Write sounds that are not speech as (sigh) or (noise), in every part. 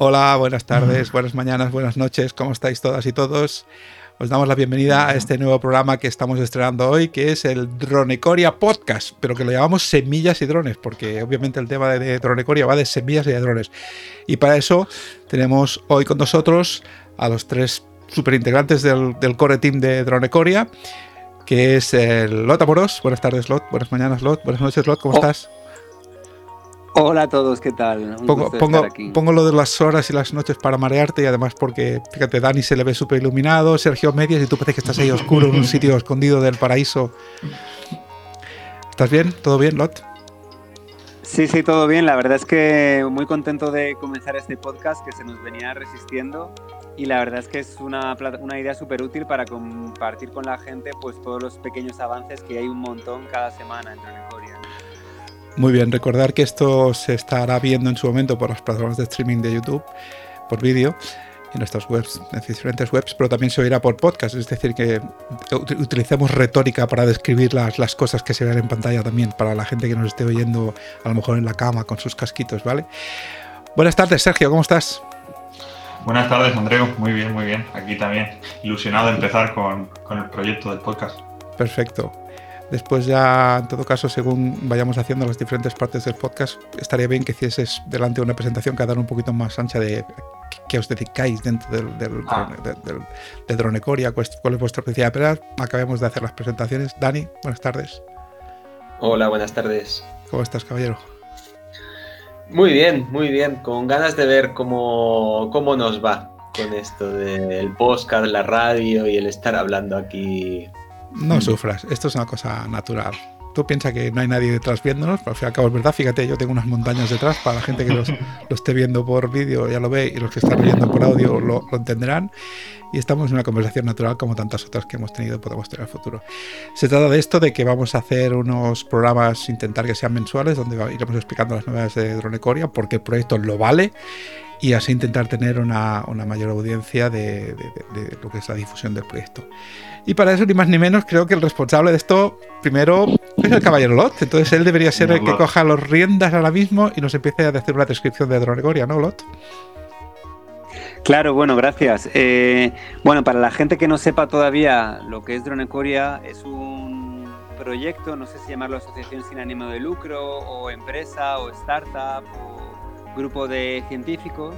Hola, buenas tardes, buenas mañanas, buenas noches, ¿cómo estáis todas y todos? Os damos la bienvenida a este nuevo programa que estamos estrenando hoy, que es el Dronecoria Podcast, pero que lo llamamos Semillas y Drones, porque obviamente el tema de Dronecoria va de semillas y de drones. Y para eso tenemos hoy con nosotros a los tres superintegrantes del, del core team de Dronecoria, que es el Lot Amoros. Buenas tardes, Lot. Buenas mañanas, Lot. Buenas noches, Lot. ¿Cómo Oh. estás? Hola a todos, ¿qué tal? Un Pongo, gusto pongo- estar aquí. pongo lo de las horas y las noches para marearte y además porque, fíjate, Dani se le ve súper iluminado, Sergio Medias y tú parece que estás ahí oscuro en un (laughs) sitio escondido del paraíso. ¿Estás bien? ¿Todo bien, Lot? Sí, sí, todo bien. La verdad es que muy contento de comenzar este podcast que se nos venía resistiendo y la verdad es que es una, una idea súper útil para compartir con la gente pues todos los pequeños avances que hay un montón cada semana en Dronecoria. Muy bien, recordar que esto se estará viendo en su momento por las plataformas de streaming de YouTube, por vídeo, en nuestras webs, en diferentes webs, pero también se oirá por podcast, es decir, que ut- utilicemos retórica para describir las, las cosas que se ven en pantalla también, para la gente que nos esté oyendo a lo mejor en la cama con sus casquitos, ¿vale? Buenas tardes, Sergio, ¿cómo estás? Buenas tardes, Andreu. Muy bien, muy bien. Aquí también. Ilusionado de empezar con, con el proyecto del podcast. Perfecto. Después ya, en todo caso, según vayamos haciendo las diferentes partes del podcast, estaría bien que hicieses delante una presentación cada uno un poquito más ancha de qué- os dedicáis dentro del, del, Ah. drone- del- del- de Dronecoria, cuál es cuál es vuestra especialidad. Pero acabemos de hacer las presentaciones. Dani, buenas tardes. Hola, buenas tardes. ¿Cómo estás, caballero? Muy bien, muy bien. Con ganas de ver cómo, cómo nos va con esto del podcast, la radio y el estar hablando aquí. No Mm. sufras, esto es una cosa natural. Tú piensas que no hay nadie detrás viéndonos, pero al fin y al cabo es verdad. Fíjate, yo tengo unas montañas detrás para la gente que los- (laughs) lo esté viendo por vídeo, ya lo ve, y los que están viendo por audio lo, lo entenderán. Y estamos en una conversación natural como tantas otras que hemos tenido y podemos tener en el futuro. Se trata de esto, de que vamos a hacer unos programas, intentar que sean mensuales, donde iremos explicando las novedades de Dronecoria, porque el proyecto lo vale, y así intentar tener una, una mayor audiencia de, de- lo que es la difusión del proyecto. Y para eso, ni más ni menos, creo que el responsable de esto, primero, es el caballero Lot. Entonces él debería ser el que Lot. coja los riendas ahora mismo y nos empiece a decir una descripción de Dronegoria, ¿no, Lot? Claro, bueno, gracias. Eh, bueno, para la gente que no sepa todavía lo que es Dronecoria, es un proyecto, no sé si llamarlo asociación sin ánimo de lucro, o empresa, o startup, o grupo de científicos,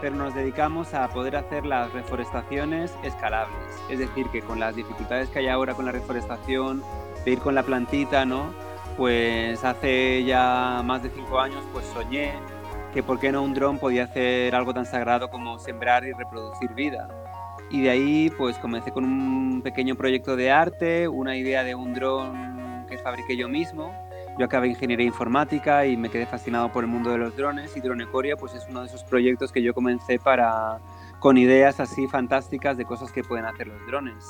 pero nos dedicamos a poder hacer las reforestaciones escalables. Es decir, que con las dificultades que hay ahora con la reforestación, de ir con la plantita, ¿no? Pues hace ya más de cinco años, pues soñé que por qué no un dron podía hacer algo tan sagrado como sembrar y reproducir vida. Y de ahí pues comencé con un pequeño proyecto de arte, una idea de un dron que fabriqué yo mismo. Yo acabé ingeniería informática y me quedé fascinado por el mundo de los drones y Dronecoria pues es uno de esos proyectos que yo comencé para con ideas así fantásticas de cosas que pueden hacer los drones.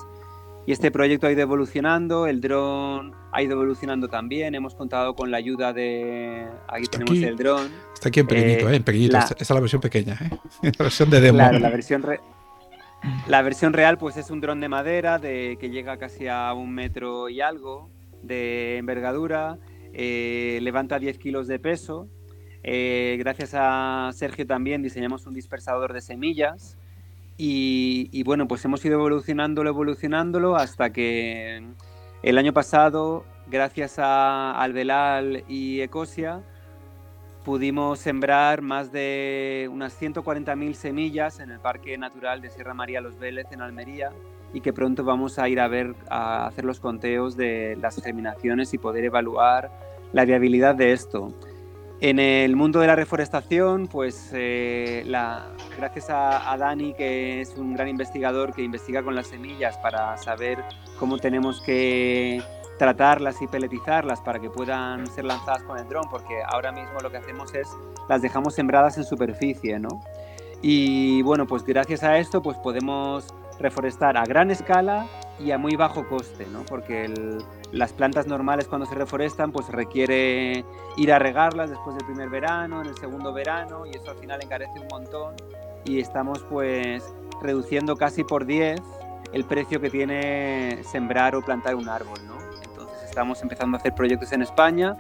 Y este proyecto ha ido evolucionando, el dron ha ido evolucionando también, hemos contado con la ayuda de... Aquí Está tenemos aquí. el dron. Está aquí en pequeñito, Eh, ¿eh? En pequeñito. la- Esta, esta es la versión pequeña, ¿eh? (laughs) La versión de demo. Claro, la versión, re- (laughs) la versión real pues es un dron de madera de, que llega casi a un metro y algo de envergadura, eh, levanta 10 kilos de peso. Eh, gracias a Sergio también diseñamos un dispersador de semillas y, bueno, pues hemos ido evolucionándolo, evolucionándolo hasta que el año pasado, gracias a Albelal y Ecosia, pudimos sembrar más de unas 140.000 semillas en el Parque Natural de Sierra María Los Vélez en Almería y que pronto vamos a ir a ver, a hacer los conteos de las germinaciones y poder evaluar la viabilidad de esto. En el mundo de la reforestación, pues eh, la- gracias a, a Dani, que es un gran investigador que investiga con las semillas para saber cómo tenemos que tratarlas y peletizarlas para que puedan ser lanzadas con el dron, porque ahora mismo lo que hacemos es las dejamos sembradas en superficie, ¿no? Y bueno, pues gracias a esto pues podemos reforestar a gran escala y a muy bajo coste, ¿no? Porque las plantas normales cuando se reforestan pues requiere ir a regarlas después del primer verano, en el segundo verano y eso al final encarece un montón y estamos pues reduciendo casi por 10 el precio que tiene sembrar o plantar un árbol, ¿no? Entonces estamos empezando a hacer proyectos en España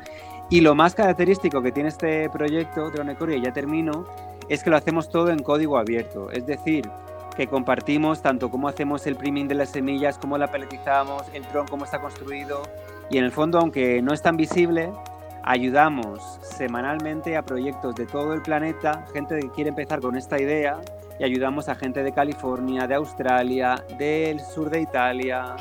y lo más característico que tiene este proyecto, Dronecoria, y ya termino, es que lo hacemos todo en código abierto. Es decir, que compartimos tanto cómo hacemos el priming de las semillas, cómo la peletizamos, el dron, cómo está construido. Y en el fondo, aunque no es tan visible, ayudamos semanalmente a proyectos de todo el planeta, gente que quiere empezar con esta idea, y ayudamos a gente de California, de Australia, del sur de Italia,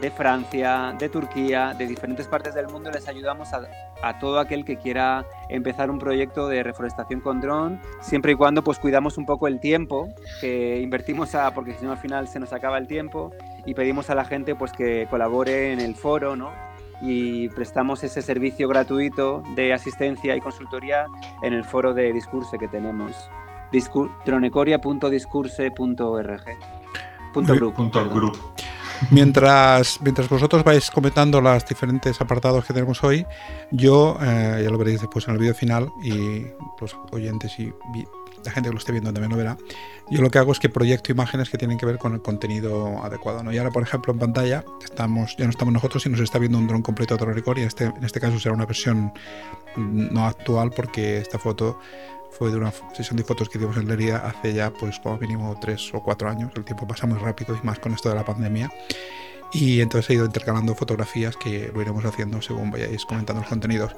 de Francia, de Turquía, de diferentes partes del mundo, les ayudamos a, todo aquel que quiera empezar un proyecto de reforestación con dron, siempre y cuando pues cuidamos un poco el tiempo que invertimos a, porque si no al final se nos acaba el tiempo y pedimos a la gente pues que colabore en el foro, ¿no? Y prestamos ese servicio gratuito de asistencia y consultoría en el foro de Discurse que tenemos. Punto group. Mientras, mientras vosotros vais comentando los diferentes apartados que tenemos hoy, yo, eh, ya lo veréis después en el vídeo final y los oyentes y la gente que lo esté viendo también lo verá, yo lo que hago es que proyecto imágenes que tienen que ver con el contenido adecuado. ¿no? Y ahora, por ejemplo, en pantalla estamos, ya no estamos nosotros y nos está viendo un dron completo de Record y este, en este caso será una versión no actual porque esta foto fue de una sesión de fotos que hicimos en Lería hace ya, pues como mínimo tres o cuatro años. El tiempo pasa muy rápido y más con esto de la pandemia. Y entonces he ido intercalando fotografías que lo iremos haciendo según vayáis comentando los contenidos.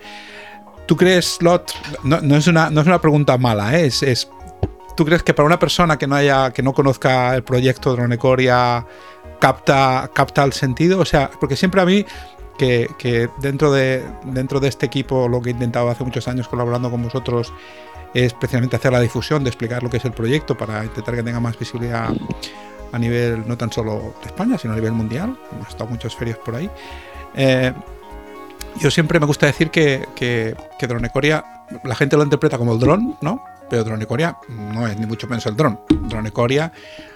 ¿Tú crees, Lot? No, no es, una, no es una pregunta mala, ¿eh? es, es, ¿Tú crees que para una persona que no haya, que no conozca el proyecto Dronecoria capta, capta el sentido? O sea, porque siempre a mí que, que, dentro, de, dentro de este equipo, lo que he intentado hace muchos años colaborando con vosotros, es precisamente hacer la difusión, de explicar lo que es el proyecto para intentar que tenga más visibilidad a nivel no tan solo de España, sino a nivel mundial. Hemos estado muchas ferias por ahí. Eh, yo siempre me gusta decir que, que, que Dronecoria, la gente lo interpreta como el dron, ¿no? Pero Dronecoria no es ni mucho menos el dron. Dronecoria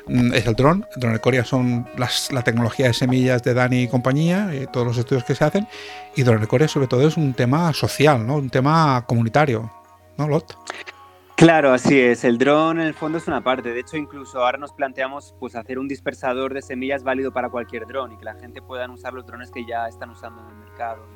mm, es el dron. Dronecoria son la tecnología de semillas de Dani y compañía, y todos los estudios que se hacen. Y Dronecoria sobre todo es un tema social, ¿no? Un tema comunitario. ¿No, Lot? Claro, así es. El dron en el fondo es una parte. De hecho, incluso ahora nos planteamos pues, hacer un dispersador de semillas válido para cualquier dron y que la gente pueda usar los drones que ya están usando en el mercado.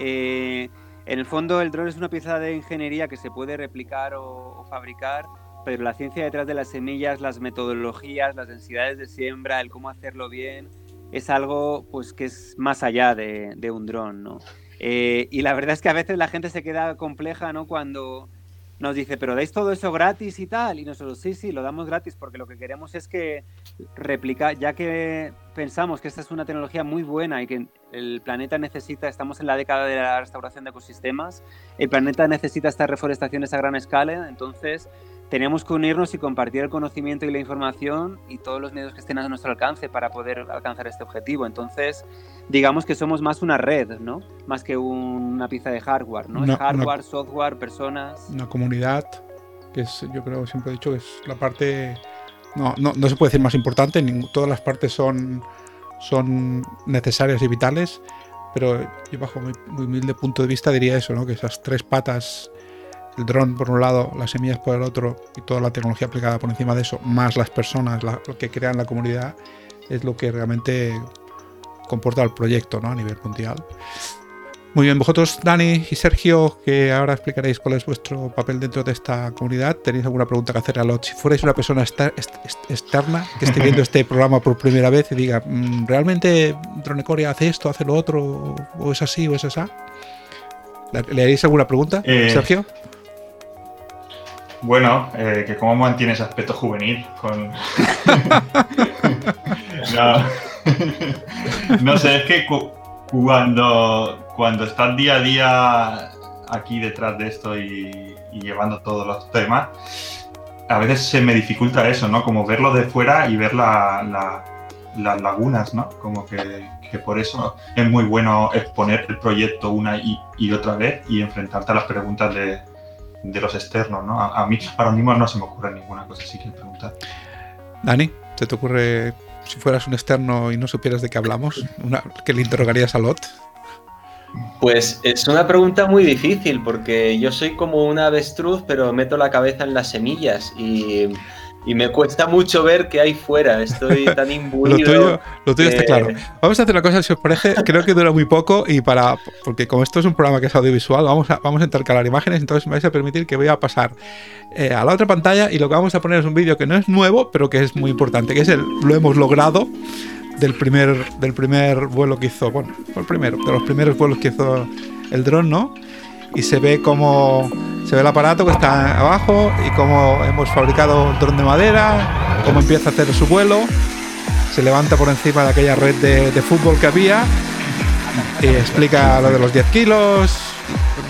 Eh, en el fondo, el dron es una pieza de ingeniería que se puede replicar o, fabricar, pero la ciencia detrás de las semillas, las metodologías, las densidades de siembra, el cómo hacerlo bien, es algo pues, que es más allá de, de un dron. ¿no? Eh, y la verdad es que a veces la gente se queda compleja, ¿no? Cuando nos dice, pero dais todo eso gratis y tal. Y nosotros, sí, sí, lo damos gratis porque lo que queremos es que replica, ya que pensamos que esta es una tecnología muy buena y que el planeta necesita, estamos en la década de la restauración de ecosistemas, el planeta necesita estas reforestaciones a gran escala, entonces tenemos que unirnos y compartir el conocimiento y la información y todos los medios que estén a nuestro alcance para poder alcanzar este objetivo. Entonces, digamos que somos más una red, ¿no? Más que una pieza de hardware, ¿no? es hardware, software, personas. Una comunidad, que es, yo creo, siempre he dicho que es la parte, no, no, no se puede decir más importante, todas las partes son, son necesarias y vitales, pero yo bajo mi, muy humilde punto de vista diría eso, ¿no? Que esas tres patas el dron por un lado, las semillas por el otro y toda la tecnología aplicada por encima de eso, más las personas lo que crean la comunidad, es lo que realmente comporta el proyecto ¿no? a nivel mundial. Muy bien, vosotros, Dani y Sergio, que ahora explicaréis cuál es vuestro papel dentro de esta comunidad, ¿tenéis alguna pregunta que hacer a Lot? Si fuerais una persona externa que esté viendo este (laughs) programa por primera vez y diga, mm, ¿realmente Dronecoria hace esto, hace lo otro, o es así, o es esa? ¿Le haréis alguna pregunta, eh, Sergio? Bueno, eh, que cómo mantiene ese aspecto juvenil con... (laughs) no. sé, es que cuando, cuando estás día a día aquí detrás de esto y, llevando todos los temas, a veces se me dificulta eso, ¿no? Como verlo de fuera y ver las lagunas, ¿no? Como que, por eso es muy bueno exponer el proyecto una y otra vez y enfrentarte a las preguntas de, de los externos, ¿no? A, mí ahora mismo no se me ocurre ninguna cosa así que preguntar. Dani, ¿se te ocurre si fueras un externo y no supieras de qué hablamos? Una, ¿Que le interrogarías a Lot? Pues es una pregunta muy difícil porque yo soy como una avestruz pero meto la cabeza en las semillas y y me cuesta mucho ver qué hay fuera. Estoy (laughs) tan imbuido. lo tuyo, está claro. Vamos a hacer una cosa, si os parece, creo que dura muy poco y para. Porque como esto es un programa que es audiovisual, vamos a, vamos a intercalar imágenes, entonces me vais a permitir que voy a pasar eh, a la otra pantalla y lo que vamos a poner es un vídeo que no es nuevo, pero que es muy importante, que es el lo hemos logrado del primer, del primer vuelo que hizo, bueno, fue el primero, de los primeros vuelos que hizo el dron, ¿no? Y se ve como se ve el aparato que está abajo y cómo hemos fabricado un dron de madera, cómo empieza a hacer su vuelo, se levanta por encima de aquella red de, fútbol que había, y explica lo de los 10 kilos,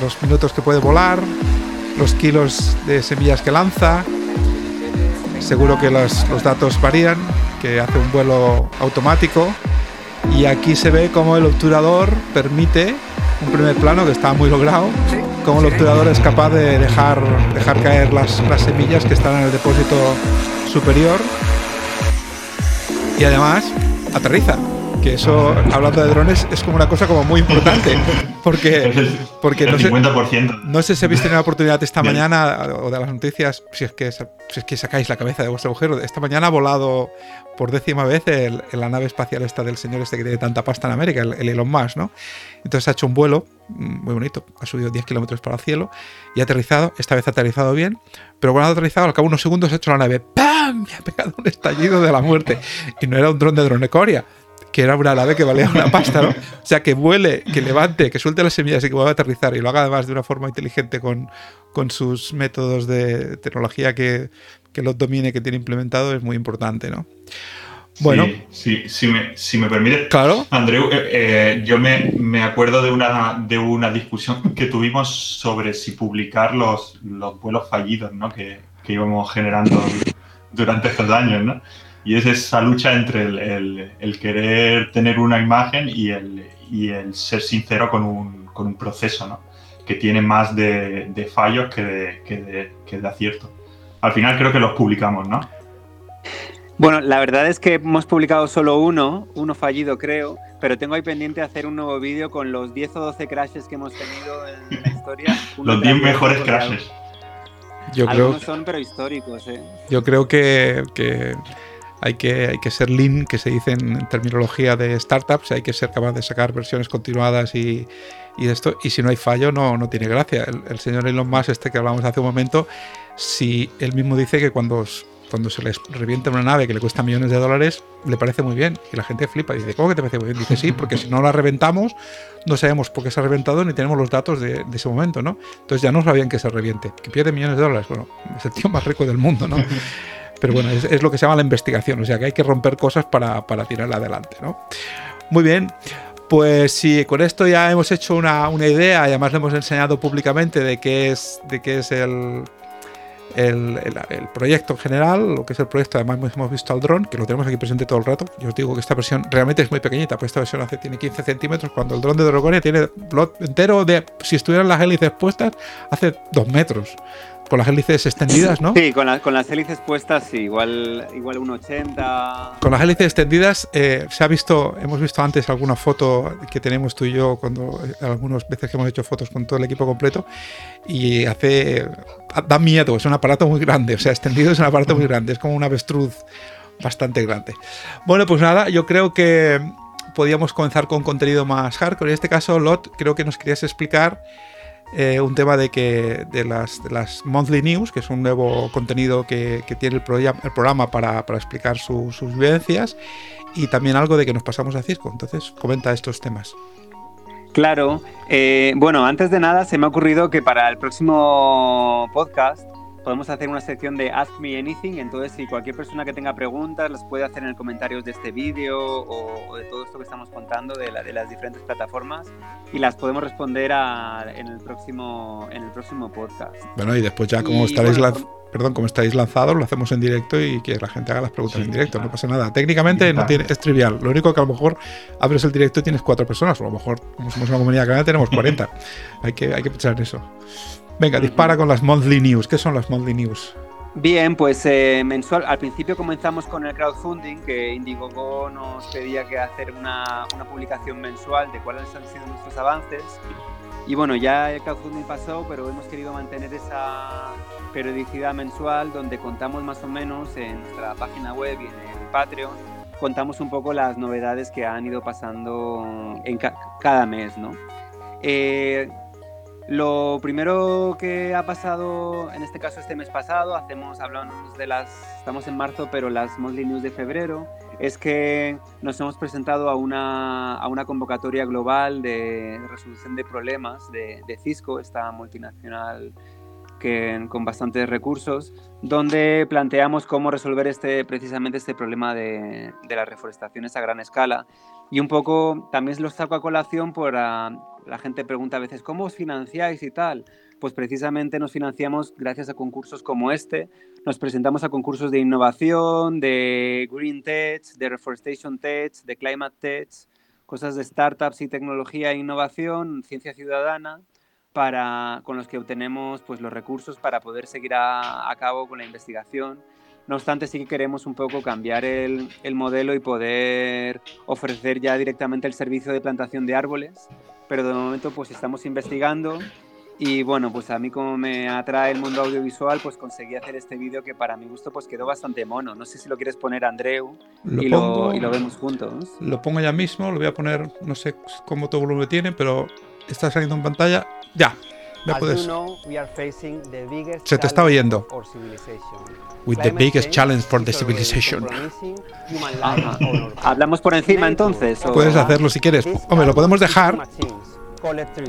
los minutos que puede volar, los kilos de semillas que lanza. Seguro que los, los datos varían, que hace un vuelo automático. Y aquí se ve cómo el obturador permite un primer plano que está muy logrado, cómo el obturador es capaz de dejar, dejar caer las, las semillas que están en el depósito superior. Y además aterriza que eso, hablando de drones, es como una cosa como muy importante. Porque, (laughs) porque el no, 50%. Sé, no sé si habéis tenido la oportunidad esta mañana o de las noticias, si es, que, si es que sacáis la cabeza de vuestro agujero. Esta mañana ha volado por décima vez el, la nave espacial esta del señor este que tiene tanta pasta en América, el, el Elon Musk, ¿no? Entonces ha hecho un vuelo mm, muy bonito, ha subido 10 kilómetros para el cielo y ha aterrizado, esta vez ha aterrizado bien, pero cuando ha aterrizado, al cabo de unos segundos ha hecho la nave, ¡pam! Y ha pegado un estallido de la muerte. Y no era un dron de dronecoria, que era una nave que valía una pasta, ¿no? (laughs) O sea, que vuele, que levante, que suelte las semillas y que vuelva a aterrizar y lo haga además de una forma inteligente con, con sus métodos de tecnología que, que los domine, que tiene implementado, es muy importante, ¿no? Bueno. Sí, sí si, me, si me permite. Claro. Andreu, eh, eh, yo me, me, acuerdo de una, de una discusión que tuvimos sobre si publicar los, los vuelos fallidos ¿no? que, que íbamos generando durante estos años, ¿no? Y es esa lucha entre el, el, el querer tener una imagen y el, y el ser sincero con un, con un, proceso, ¿no? Que tiene más de, de fallos que de, que, de, que de acierto. Al final creo que los publicamos, ¿no? Bueno, la verdad es que hemos publicado solo uno, uno fallido creo, pero tengo ahí pendiente hacer un nuevo vídeo con los 10 o 12 crashes que hemos tenido en la historia. (laughs) los 10 mejores crashes. Yo Algunos creo, son pero históricos, ¿eh? Yo creo que, que hay que, hay que ser lean, que se dice en terminología de startups, hay que ser capaz de sacar versiones continuadas y, y esto, y si no hay fallo no, no tiene gracia. El, el, señor Elon Musk, este que hablamos hace un momento, si él mismo dice que cuando, cuando se les revienta una nave que le cuesta millones de dólares, le parece muy bien, y la gente flipa, y dice, ¿cómo que te parece muy bien? Dice, sí, (laughs) porque si no la reventamos, no sabemos por qué se ha reventado ni tenemos los datos de, de ese momento, ¿no? Entonces ya no sabían que se reviente, que pierde millones de dólares, bueno, es el tío más rico del mundo, ¿no? (laughs) Pero bueno, es, lo que se llama la investigación, o sea que hay que romper cosas para, para tirarla adelante, ¿no? Muy bien. Pues sí, con esto ya hemos hecho una, una, idea y además le hemos enseñado públicamente de qué es, de qué es el, el, el, proyecto en general, lo que es el proyecto, además hemos visto al dron, que lo tenemos aquí presente todo el rato. Yo os digo que esta versión realmente es muy pequeñita, pues esta versión hace, tiene 15 centímetros, cuando el dron de Drogonia tiene lot entero de, si estuvieran las hélices puestas, hace 2 metros con las hélices extendidas, ¿no? Sí, con, la, con, las hélices puestas, sí, igual, igual un 80. Con las hélices extendidas, eh, se ha visto, hemos visto antes alguna foto que tenemos tú y yo, cuando algunas veces que hemos hecho fotos con todo el equipo completo, y hace. da miedo, es un aparato muy grande, o sea, extendido es un aparato muy grande, es como un avestruz bastante grande. Bueno, pues nada, yo creo que podíamos comenzar con contenido más hardcore. En este caso, Lot, creo que nos querías explicar eh, un tema de que de las, de las, Monthly News, que es un nuevo contenido que, tiene el, pro, el, programa para, para explicar su, sus vivencias, y también algo de que nos pasamos a Cisco. Entonces, comenta estos temas. Claro, eh, bueno, antes de nada se me ha ocurrido que para el próximo podcast podemos hacer una sección de Ask Me Anything, entonces si cualquier persona que tenga preguntas las puede hacer en los comentarios de este vídeo o, o, de todo esto que estamos contando de, la, de, las diferentes plataformas y las podemos responder a, en, el próximo, en el próximo podcast. Bueno, y después ya como estaréis bueno, la... Perdón, como estáis lanzados, lo hacemos en directo y que la gente haga las preguntas sí, en directo, claro. no pasa nada. Técnicamente no tiene, es trivial. Lo único que a lo mejor abres el directo y tienes cuatro personas, o a lo mejor, como somos una comunidad grande, tenemos 40. (laughs) hay, que, hay que pensar en eso. Venga, dispara con las monthly news. ¿Qué son las monthly news? Bien, pues eh, mensual. Al principio comenzamos con el crowdfunding, que Indiegogo nos pedía que hacer una, una, publicación mensual de cuáles han sido nuestros avances. Y bueno, ya el crowdfunding pasó, pero hemos querido mantener esa, periodicidad mensual donde contamos más o menos en nuestra página web y en el Patreon, contamos un poco las novedades que han ido pasando en cada mes, ¿no? Eh, lo primero que ha pasado, en este caso este mes pasado, hacemos, hablamos de las, estamos en marzo, pero las Monthly News de febrero, es que nos hemos presentado a una, a una convocatoria global de resolución de problemas de, de Cisco, esta multinacional que, con bastantes recursos, donde planteamos cómo resolver este, precisamente este problema de, de las reforestaciones a gran escala. Y un poco también lo saco a colación por... A, la gente pregunta a veces, ¿cómo os financiáis y tal? Pues precisamente nos financiamos gracias a concursos como este. Nos presentamos a concursos de innovación, de Green Tech, de Reforestation Tech, de Climate Tech, cosas de startups y tecnología e innovación, ciencia ciudadana, para, con los que obtenemos pues, los recursos para poder seguir a, a cabo con la investigación no obstante, sí que queremos un poco cambiar el, el, modelo y poder ofrecer ya directamente el servicio de plantación de árboles pero de momento pues estamos investigando y bueno, pues a mí como me atrae el mundo audiovisual, pues conseguí hacer este vídeo que para mi gusto pues quedó bastante mono. No sé si lo quieres poner Andreu lo y, pongo, lo, y, lo, vemos juntos. Lo pongo ya mismo, lo voy a poner, no sé cómo todo volumen tiene, pero está saliendo en pantalla. Ya, ya puedes. Se te está oyendo. With the biggest challenge for the civilization. (laughs) Hablamos por encima entonces. ¿o? Puedes hacerlo si quieres. Hombre, lo podemos dejar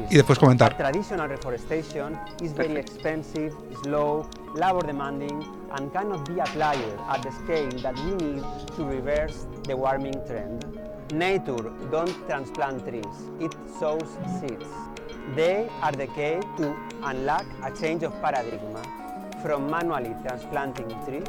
y después comentar. Traditional reforestation is very expensive, slow, labor demanding, and cannot be applied at the scale that we need to reverse the warming trend. Nature don't transplant trees, it sows seeds. They are the key to unlock a change of paradigm from manually transplanting trees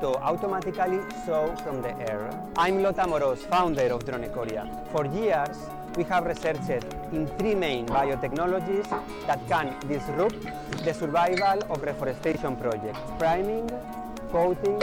to automatically sow from the air. I'm Lota Moros, founder of Dronecoria. For years, we have researched in three main biotechnologies that can disrupt the survival of reforestation projects, priming, coating,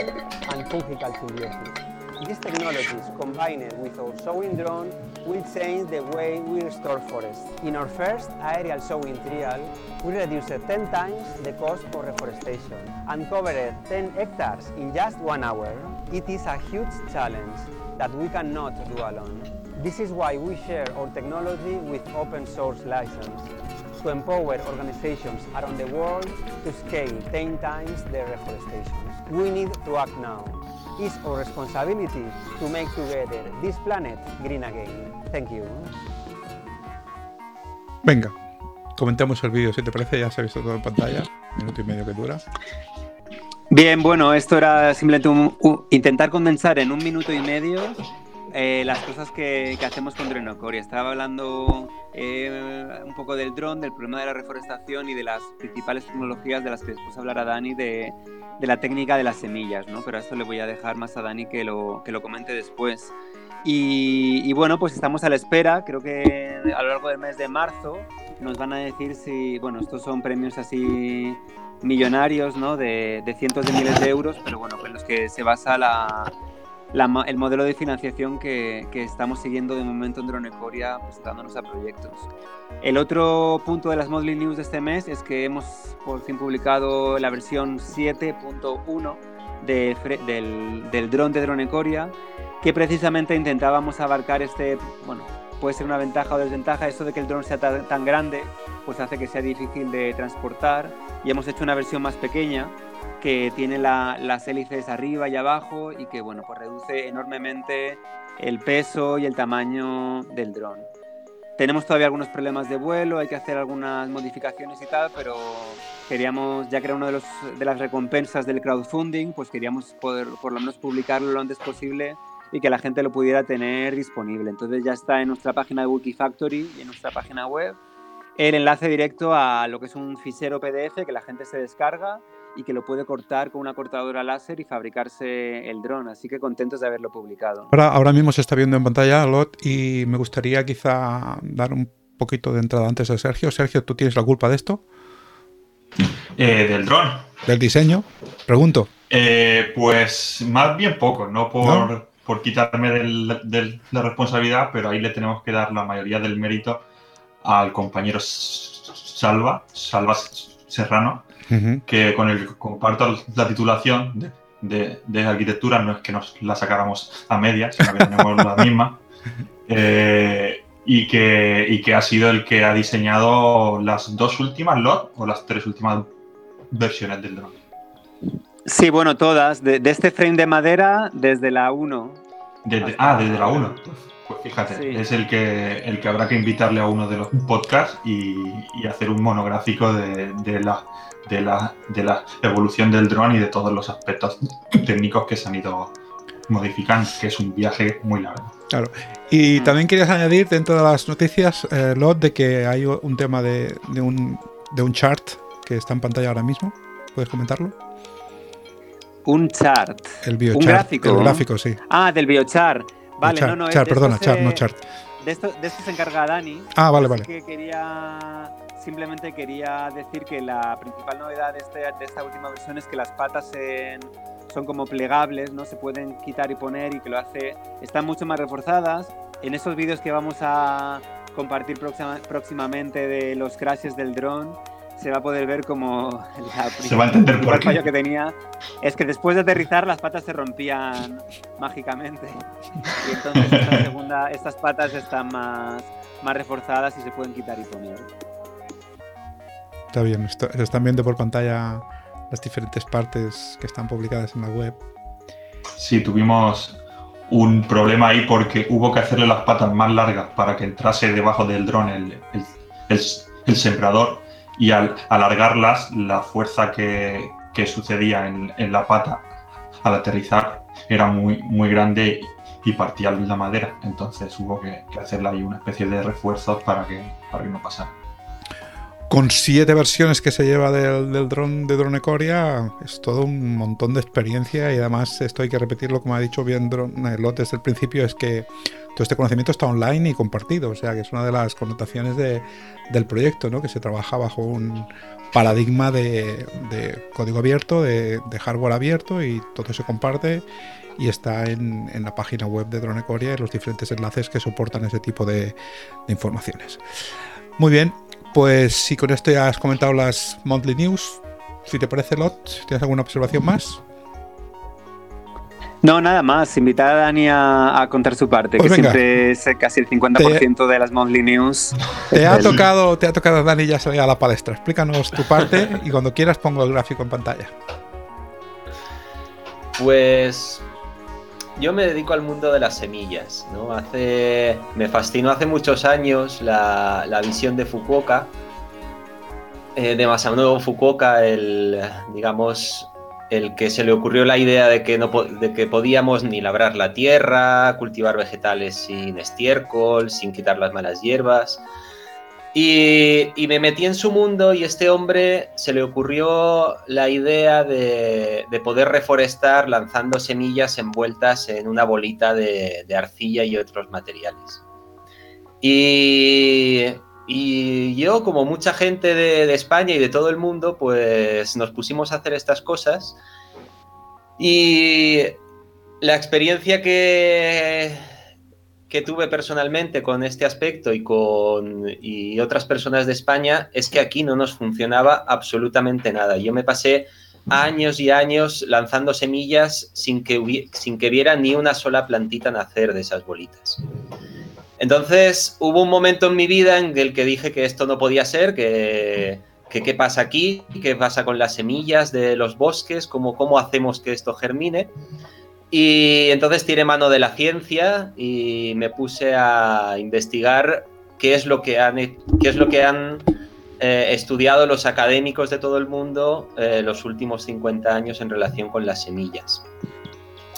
and fungical symbiosis. These technologies, combined with our sowing drone, will change the way we restore forests. In our first aerial sowing trial, we reduced 10 times the cost for reforestation and covered 10 hectares in just one hour. It is a huge challenge that we cannot do alone. This is why we share our technology with open source license to empower organizations around the world to scale 10 times their reforestation. We need to act now. It's our responsibility to make together this planet green again. Thank you. Venga, comentamos el vídeo si te parece, ya se ha visto todo en pantalla, minuto y medio que dura. Bien, bueno, esto era simplemente un, un, intentar condensar en un minuto y medio eh, las cosas que, que, hacemos con Dronocoria. Estaba hablando eh, un poco del dron, del problema de la reforestación y de las principales tecnologías de las que después hablará Dani de, de la técnica de las semillas, ¿no? Pero a esto le voy a dejar más a Dani que lo, que lo comente después. Y, y, bueno, pues estamos a la espera, creo que a lo largo del mes de marzo nos van a decir si, bueno, estos son premios así millonarios, ¿no? De, de cientos de miles de euros, pero bueno, en los que se basa la, la, el modelo de financiación que, estamos siguiendo de momento en Dronecoria presentándonos a proyectos. El otro punto de las Modly News de este mes es que hemos por fin publicado la versión 7.1 de, del, del dron de Dronecoria, que precisamente intentábamos abarcar este, bueno, puede ser una ventaja o desventaja, esto de que el dron sea tan, tan grande, pues hace que sea difícil de transportar y hemos hecho una versión más pequeña que tiene la, las hélices arriba y abajo y que bueno, pues reduce enormemente el peso y el tamaño del dron. Tenemos todavía algunos problemas de vuelo, hay que hacer algunas modificaciones y tal, pero queríamos, ya que era una de, los, de las recompensas del crowdfunding, pues queríamos poder por lo menos publicarlo lo antes posible y que la gente lo pudiera tener disponible. Entonces ya está en nuestra página de Wikifactory y en nuestra página web el enlace directo a lo que es un fichero PDF que la gente se descarga y que lo puede cortar con una cortadora láser y fabricarse el dron. Así que contentos de haberlo publicado. Ahora, ahora mismo se está viendo en pantalla Lot y me gustaría quizá dar un poquito de entrada antes de Sergio. Sergio, ¿tú tienes la culpa de esto? Eh, ¿Del dron? ¿Del diseño? Pregunto. Eh, pues más bien poco, no por, ¿No? Por quitarme de del, la responsabilidad, pero ahí le tenemos que dar la mayoría del mérito al compañero Salva, Salva Serrano, Ujú. que con el que comparto la titulación de, de- de arquitectura, no es que nos la sacáramos a medias, sino que tenemos la misma, (laughs) eh, y, que, y que ha sido el que ha diseñado las dos últimas LOT o las tres últimas versiones del dron. Sí, bueno, todas. De, de este frame de madera, desde la 1. Desde, Hasta- ah, desde la 1. Pues fíjate, Sí. es el que, el que habrá que invitarle a uno de los podcasts y, y hacer un monográfico de, de la, de, la, de la evolución del dron y de todos los aspectos técnicos que se han ido modificando, que es un viaje muy largo. Y Mm. también querías añadir dentro de las noticias, eh, Lot, de que hay un tema de, de un, de un chart que está en pantalla ahora mismo. ¿Puedes comentarlo? Un chart. El biochart. Un gráfico. El gráfico, sí. Ah, del biochart. Vale, Chart, no, no. chart, perdona, chart, se- no chart. De esto, de esto se encarga Dani. Ah, vale, vale. que quería simplemente quería decir que la principal novedad de, este- de esta última versión es que las patas en- son como plegables, no se pueden quitar y poner y que lo hace están mucho más reforzadas. En esos vídeos que vamos a compartir próxima- próximamente de los crashes del dron se va a poder ver como la Se va a entender por qué. fallo que tenía es que después de aterrizar las patas se rompían mágicamente y entonces esta (laughs) segunda, estas patas están más, más reforzadas y se pueden quitar y poner. Está bien. se están viendo por pantalla las diferentes partes que están publicadas en la web. Sí, tuvimos un problema ahí porque hubo que hacerle las patas más largas para que entrase debajo del dron el, el- el- el sembrador y al alargarlas la fuerza que, que sucedía en, en la pata al aterrizar era muy, muy grande y partía la madera. Entonces hubo que, que hacerle ahí una especie de refuerzos para que, para que no pasara. Con siete versiones que se lleva del, del dron de Dronecoria, es todo un montón de experiencia y además esto hay que repetirlo, como ha dicho bien Dron- eh, Lot desde el principio, es que todo este conocimiento está online y compartido, o sea que es una de las connotaciones de- del proyecto, ¿no? que se trabaja bajo un paradigma de, código abierto, de, hardware abierto y todo se comparte y está en, la página web de Dronecoria y los diferentes enlaces que soportan ese tipo de, de informaciones. Muy bien, pues si con esto ya has comentado las monthly news, si te parece, Lot, ¿tienes alguna observación más? No, nada más. Invitar a Dani a, a contar su parte, Pues que venga. siempre es casi el 50% de las monthly news. Te ha tocado, te ha tocado Dani ya salir a la palestra. Explícanos tu parte (laughs) y cuando quieras pongo el gráfico en pantalla. Pues yo me dedico al mundo de las semillas, ¿no? Hace, me fascinó hace muchos años la, la visión de Fukuoka, eh, de Masanobu Fukuoka, el, digamos, el que se le ocurrió la idea de que, no, de que podíamos ni labrar la tierra, cultivar vegetales sin estiércol, sin quitar las malas hierbas. Y, me metí en su mundo y este hombre se le ocurrió la idea de, de poder reforestar lanzando semillas envueltas en una bolita de, de arcilla y otros materiales. Y, y yo, como mucha gente de, España y de todo el mundo, pues nos pusimos a hacer estas cosas. Y la experiencia que, que tuve personalmente con este aspecto y con y otras personas de España es que aquí no nos funcionaba absolutamente nada. Yo me pasé años y años lanzando semillas sin que, sin que viera ni una sola plantita nacer de esas bolitas. Entonces hubo un momento en mi vida en el que dije que esto no podía ser, que, qué pasa aquí, qué pasa con las semillas de los bosques, cómo, cómo hacemos que esto germine. Y entonces tiré mano de la ciencia y me puse a investigar qué es lo que han, qué es lo que han eh, estudiado los académicos de todo el mundo eh, los últimos 50 años en relación con las semillas.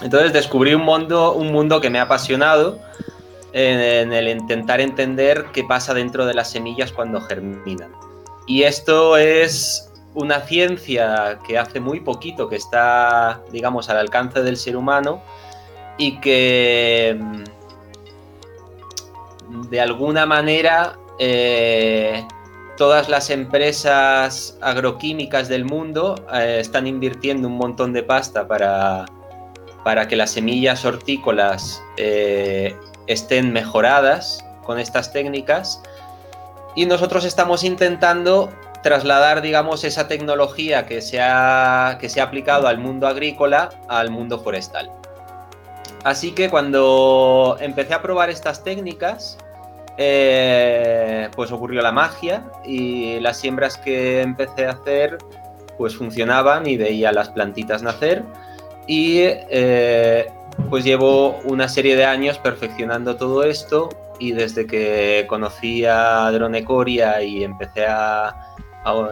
Entonces descubrí un mundo, un mundo que me ha apasionado en, el intentar entender qué pasa dentro de las semillas cuando germinan. Y esto es una ciencia que hace muy poquito que está, digamos, al alcance del ser humano y que mm, de alguna manera eh, todas las empresas agroquímicas del mundo eh, están invirtiendo un montón de pasta para, para que las semillas hortícolas eh, estén mejoradas con estas técnicas y nosotros estamos intentando trasladar, digamos, esa tecnología que se, ha, que se ha aplicado al mundo agrícola al mundo forestal. Así que cuando empecé a probar estas técnicas, eh, pues ocurrió la magia y las siembras que empecé a hacer pues funcionaban y veía las plantitas nacer y eh, pues llevo una serie de años perfeccionando todo esto y desde que conocí a Dronecoria y empecé a,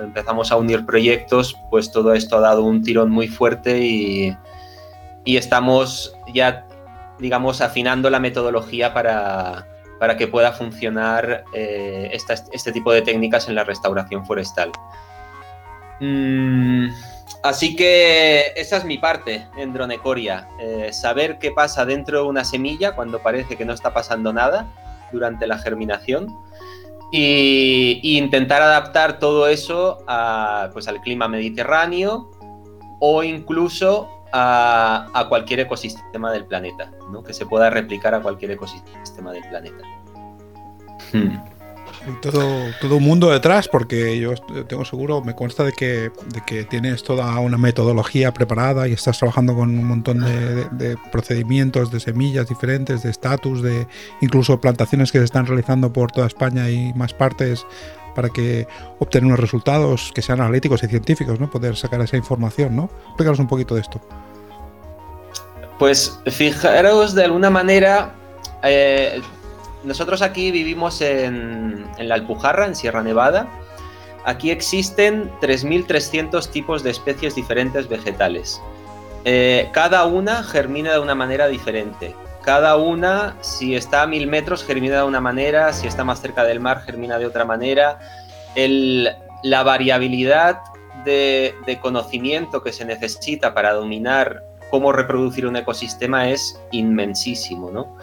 empezamos a unir proyectos, pues todo esto ha dado un tirón muy fuerte y, y estamos ya, digamos, afinando la metodología para, para que pueda funcionar eh, este tipo de técnicas en la restauración forestal. Mm, así que esa es mi parte en Dronecoria, eh, saber qué pasa dentro de una semilla cuando parece que no está pasando nada durante la germinación y, intentar adaptar todo eso pues, al clima mediterráneo o incluso a, cualquier ecosistema del planeta, que se pueda replicar a cualquier ecosistema del planeta. Hmm. Todo, todo un mundo detrás, porque yo tengo seguro, me consta de que, de que tienes toda una metodología preparada y estás trabajando con un montón de, procedimientos, de semillas diferentes, de estatus, de incluso plantaciones que se están realizando por toda España y más partes para que obtener unos resultados que sean analíticos y científicos, ¿no? Poder sacar esa información, ¿no? Explícanos un poquito de esto. Pues fijaros de alguna manera, eh, nosotros aquí vivimos en, la Alpujarra, en Sierra Nevada. Aquí existen 3.300 tipos de especies diferentes vegetales. Eh, cada una germina de una manera diferente. Cada una, si está a mil metros, germina de una manera, si está más cerca del mar, germina de otra manera. la variabilidad de, de conocimiento que se necesita para dominar cómo reproducir un ecosistema es inmensísimo, ¿no?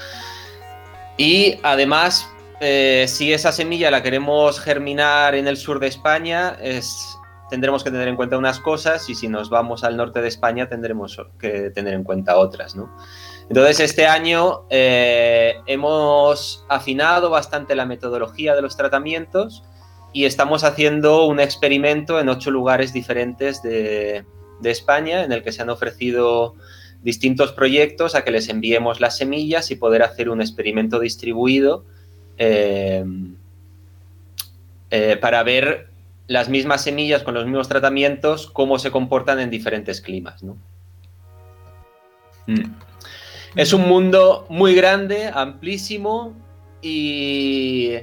Y además, eh, si esa semilla la queremos germinar en el sur de España, es, tendremos que tener en cuenta unas cosas y si nos vamos al norte de España tendremos que tener en cuenta otras, ¿no? Entonces, este año eh, hemos afinado bastante la metodología de los tratamientos y estamos haciendo un experimento en ocho lugares diferentes de, de España en el que se han ofrecido distintos proyectos a que les enviemos las semillas y poder hacer un experimento distribuido eh, eh, para ver las mismas semillas con los mismos tratamientos, cómo se comportan en diferentes climas. Mm. Es un mundo muy grande, amplísimo y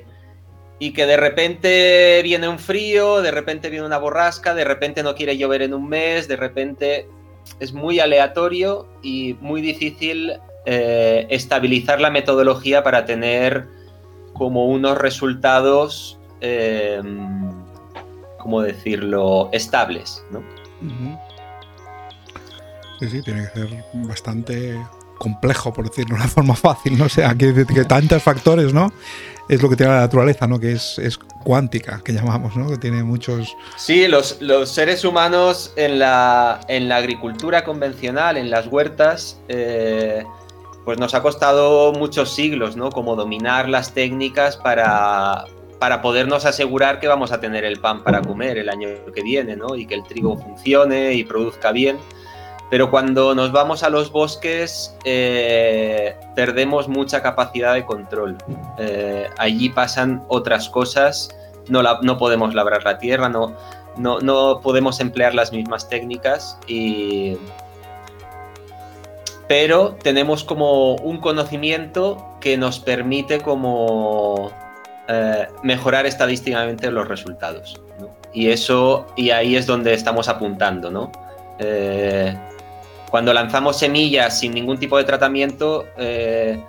y que de repente viene un frío, de repente viene una borrasca, de repente no quiere llover en un mes, de repente es muy aleatorio y muy difícil eh, estabilizar la metodología para tener como unos resultados, eh, ¿cómo decirlo?, estables, ¿no? Sí, sí, tiene que ser bastante complejo, por decirlo de una forma fácil, no sé, que, que tantos factores, ¿no? Es lo que tiene la naturaleza, ¿no? Que es, es cuántica, que llamamos, ¿no? Que tiene muchos... Sí, los, los seres humanos en la, en la, agricultura convencional, en las huertas, eh, pues nos ha costado muchos siglos, ¿no? Como dominar las técnicas para, para podernos asegurar que vamos a tener el pan para comer el año que viene, ¿no? Y que el trigo funcione y produzca bien. Pero cuando nos vamos a los bosques eh, perdemos mucha capacidad de control. Eh, allí pasan otras cosas, no, no podemos labrar la tierra, no, no, podemos emplear las mismas técnicas pero tenemos como un conocimiento que nos permite como eh, mejorar estadísticamente los resultados. Y eso, y ahí es donde estamos apuntando, ¿no? Cuando lanzamos semillas sin ningún tipo de tratamiento, eh,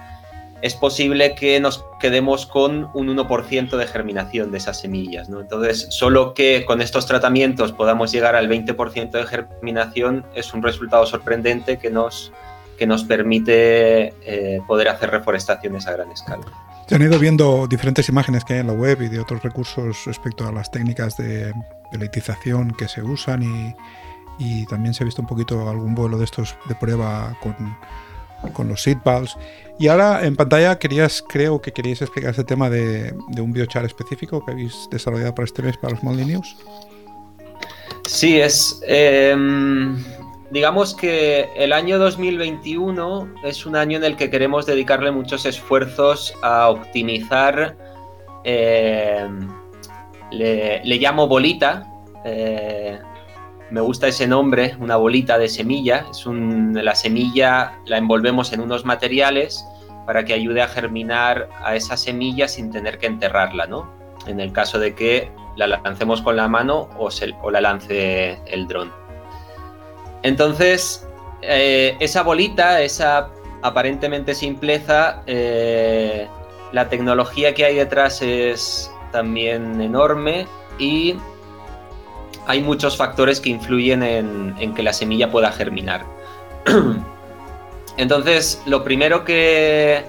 es posible que nos quedemos con un 1% de germinación de esas semillas. ¿no? Entonces, solo que con estos tratamientos podamos llegar al 20% de germinación es un resultado sorprendente que nos, que nos permite eh, poder hacer reforestaciones a gran escala. Se han ido viendo diferentes imágenes que hay en la web y de otros recursos respecto a las técnicas de peletización que se usan y, y también se ha visto un poquito algún vuelo de estos de prueba con con los seatballs. Y ahora en pantalla querías, creo que queríais explicar ese tema de, de un biochar específico que habéis desarrollado para este mes para los Moldy News. Sí, es. em, digamos que el año 2021 es un año en el que queremos dedicarle muchos esfuerzos a optimizar. em, le, le llamo bolita. eh, me gusta ese nombre, una bolita de semilla. Es la semilla la envolvemos en unos materiales para que ayude a germinar a esa semilla sin tener que enterrarla, ¿no? En el caso de que la lancemos con la mano o la lance el dron. Entonces, eh, esa bolita, esa aparentemente simpleza, eh, la tecnología que hay detrás es también enorme y hay muchos factores que influyen en, que la semilla pueda germinar. (clears throat) Entonces, lo primero que,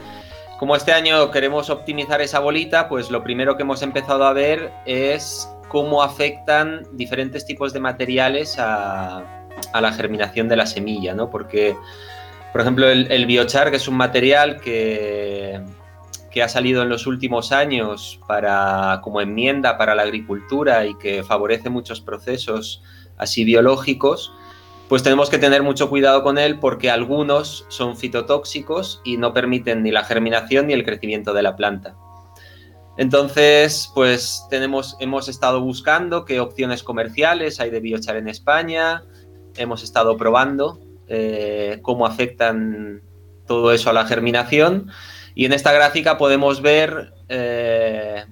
como este año queremos optimizar esa bolita, pues lo primero que hemos empezado a ver es cómo afectan diferentes tipos de materiales a, a la germinación de la semilla, ¿no? Porque, por ejemplo, el, el biochar, que es un material que, que ha salido en los últimos años para, como enmienda para la agricultura y que favorece muchos procesos así biológicos, pues tenemos que tener mucho cuidado con él porque algunos son fitotóxicos y no permiten ni la germinación ni el crecimiento de la planta. Entonces, pues tenemos, hemos estado buscando qué opciones comerciales hay de biochar en España, hemos estado probando eh, cómo afectan todo eso a la germinación y en esta gráfica podemos ver eh,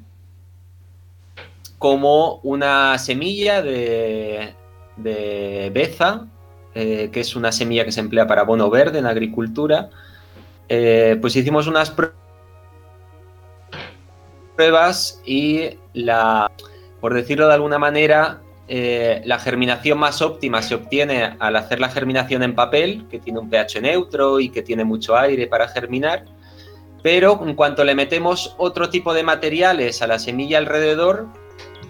cómo una semilla de, de beza, eh, que es una semilla que se emplea para abono verde en agricultura, eh, pues hicimos unas prue- pruebas y la, por decirlo de alguna manera, eh, la germinación más óptima se obtiene al hacer la germinación en papel, que tiene un pH neutro y que tiene mucho aire para germinar, pero en cuanto le metemos otro tipo de materiales a la semilla alrededor,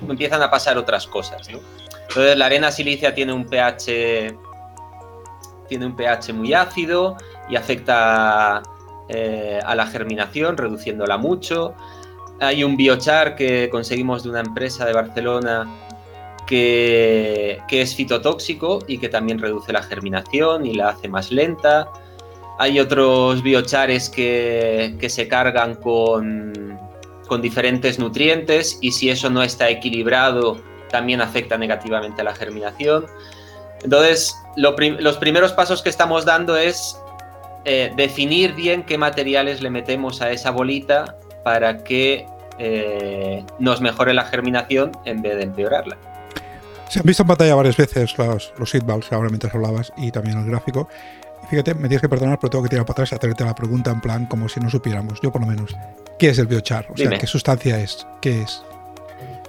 empiezan a pasar otras cosas. Entonces la arena silicia tiene un pH tiene un pH muy ácido y afecta eh, a la germinación, reduciéndola mucho. Hay un biochar que conseguimos de una empresa de Barcelona que es fitotóxico y que también reduce la germinación y la hace más lenta. Hay otros biochares que, se cargan con, diferentes nutrientes y si eso no está equilibrado también afecta negativamente a la germinación. Entonces, los primeros pasos que estamos dando es eh, definir bien qué materiales le metemos a esa bolita para que eh, nos mejore la germinación en vez de empeorarla. Se han visto en pantalla varias veces los, los seatballs, ahora mientras hablabas, y también el gráfico. Fíjate, me tienes que perdonar, pero tengo que tirar para atrás y hacerte la pregunta en plan como si no supiéramos, yo por lo menos. ¿Qué es el biochar? O sea. ¿qué sustancia es? ¿Qué es?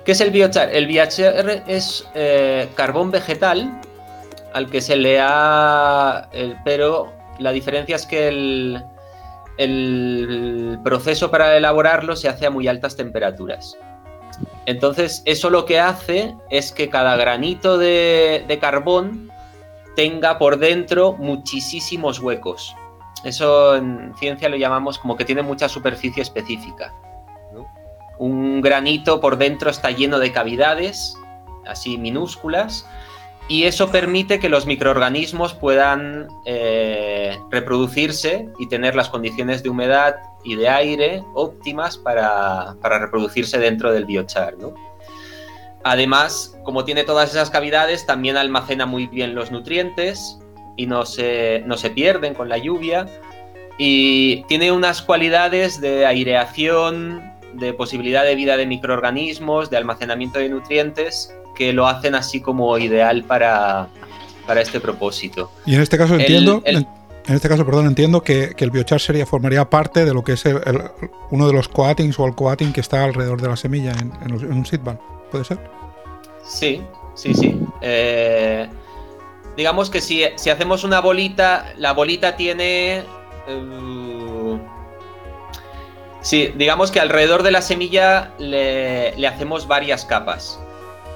¿Qué es el biochar? El biochar es eh, carbón vegetal al que se le ha... pero la diferencia es que el, el proceso para elaborarlo se hace a muy altas temperaturas. Entonces, eso lo que hace es que cada granito de, de carbón tenga por dentro muchísimos huecos. Eso en ciencia lo llamamos como que tiene mucha superficie específica. Un granito por dentro está lleno de cavidades, así minúsculas, y eso permite que los microorganismos puedan eh, reproducirse y tener las condiciones de humedad y de aire óptimas para, para reproducirse dentro del biochar. ¿no? Además, como tiene todas esas cavidades, también almacena muy bien los nutrientes y no se, no se pierden con la lluvia. Y tiene unas cualidades de aireación, de posibilidad de vida de microorganismos, de almacenamiento de nutrientes, que lo hacen así como ideal para, para este propósito. Y en este caso entiendo, el- en, en este caso, perdón, entiendo que, que el biochar sería, formaría parte de lo que es el- el- uno de los coatings o el coating que está alrededor de la semilla en, en los- en un seedball. ¿Puede ser? Sí, sí, sí. Eh, digamos que si, si hacemos una bolita, la bolita tiene... eh, sí, digamos que alrededor de la semilla le, le hacemos varias capas.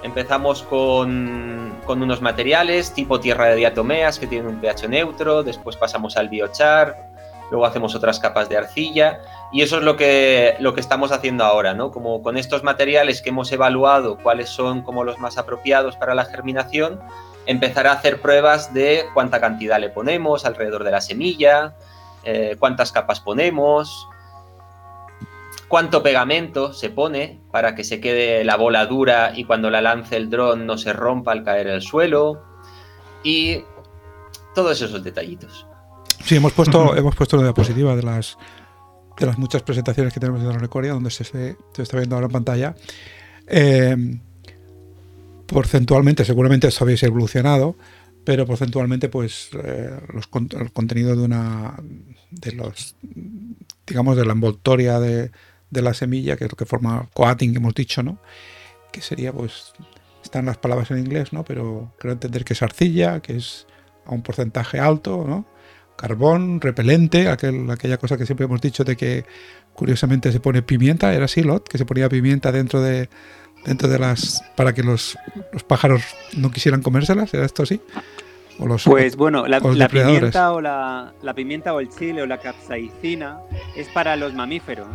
Empezamos con, con unos materiales tipo tierra de diatomeas que tienen un pH neutro, después pasamos al biochar, luego hacemos otras capas de arcilla y eso es lo que, lo que estamos haciendo ahora, ¿no? Como con estos materiales que hemos evaluado cuáles son como los más apropiados para la germinación, empezar a hacer pruebas de cuánta cantidad le ponemos alrededor de la semilla, eh, cuántas capas ponemos, cuánto pegamento se pone para que se quede la bola dura y cuando la lance el dron no se rompa al caer el suelo y todos esos detallitos. Sí, hemos puesto, (laughs) hemos puesto una diapositiva de las, de las muchas presentaciones que tenemos en Recoria, donde se, se, está viendo ahora en pantalla. Eh, porcentualmente, seguramente os habéis evolucionado, pero porcentualmente, pues eh, los, el contenido de una de los digamos de la envoltoria de, de, la semilla, que es lo que forma coating que hemos dicho, ¿no? Que sería, pues, están las palabras en inglés, ¿no? Pero creo entender que es arcilla, que es a un porcentaje alto, ¿no? Carbón, repelente, aquel, aquella cosa que siempre hemos dicho de que curiosamente se pone pimienta, era así, Lot, que se ponía pimienta dentro de, dentro de las para que los, los pájaros no quisieran comérselas, ¿era esto así? O los, pues bueno, la, la pimienta o la, la, pimienta o el chile o la capsaicina es para los mamíferos.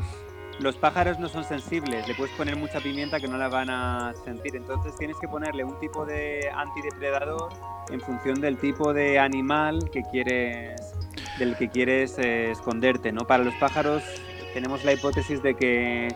Los pájaros no son sensibles, le puedes poner mucha pimienta que no la van a sentir, entonces tienes que ponerle un tipo de antidepredador en función del tipo de animal que quieres del que quieres eh, esconderte, ¿no? Para los pájaros tenemos la hipótesis de que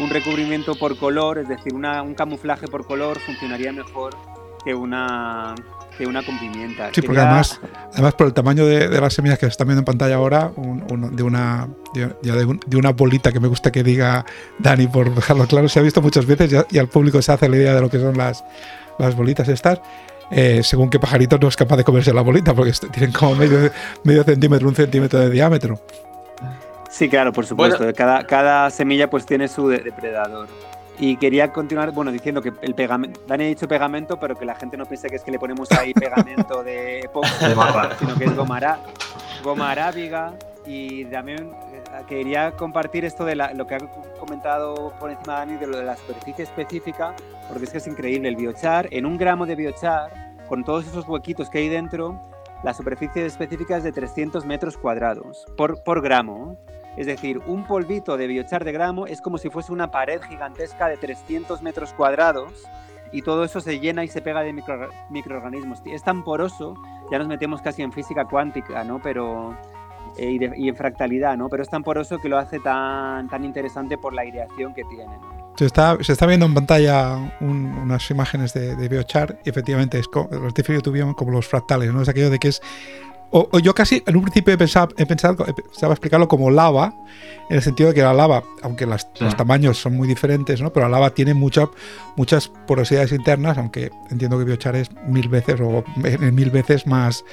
un recubrimiento por color, es decir, un camuflaje por color funcionaría mejor que una que una con pimienta. Sí, porque además, además por el tamaño de, de, las semillas que se están viendo en pantalla ahora, un, un, de, una, de, de, una bolita que me gusta que diga Dani, por dejarlo claro, se ha visto muchas veces y, y al público se hace la idea de lo que son las, las bolitas estas. Eh, según qué pajarito no es capaz de comerse la bolita, porque tienen como medio, medio centímetro, un centímetro de diámetro. Sí, claro, por supuesto. Bueno, cada, cada semilla pues tiene su depredador. Y quería continuar, bueno, diciendo que el pegamento, Dani ha dicho pegamento, pero que la gente no piense que es que le ponemos ahí pegamento de época, (laughs) sino que es goma, goma arábiga. Y también eh, quería compartir esto de la, lo que ha comentado por encima Dani de lo de la superficie específica, porque es que es increíble. El biochar, en un gramo de biochar, con todos esos huequitos que hay dentro, la superficie específica es de 300 metros cuadrados por, por gramo. Es decir, un polvito de biochar de gramo es como si fuese una pared gigantesca de 300 metros cuadrados y todo eso se llena y se pega de micro, microorganismos. Es tan poroso, ya nos metemos casi en física cuántica, ¿no? Pero, eh, y, en fractalidad, ¿no? Pero es tan poroso que lo hace tan, interesante por la aireación que tiene. Se está, viendo en pantalla un, unas imágenes de, biochar y efectivamente es como, los como los fractales, ¿no? Es aquello de que es o, o, yo casi en un principio he pensado, he pensado, he pensado explicarlo como lava, en el sentido de que la lava, aunque las, sí. los tamaños son muy diferentes, ¿no? pero la lava tiene mucha, muchas porosidades internas, aunque entiendo que biochar es mil veces o (laughs) mil veces más,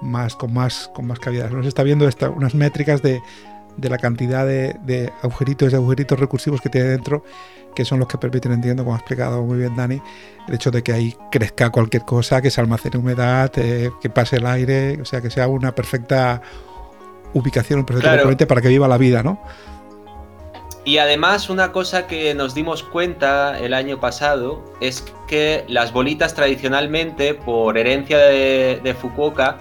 más con más con más cavidades. Nos está viendo esta, unas métricas de, de la cantidad de, de agujeritos y agujeritos recursivos que tiene dentro que son los que permiten, entiendo, como ha explicado muy bien Dani, el hecho de que ahí crezca cualquier cosa, que se almacene humedad, eh, que pase el aire, o sea, que sea una perfecta ubicación, un perfecto claro. para que viva la vida, ¿no? Y además una cosa que nos dimos cuenta el año pasado es que las bolitas tradicionalmente, por herencia de, de Fukuoka,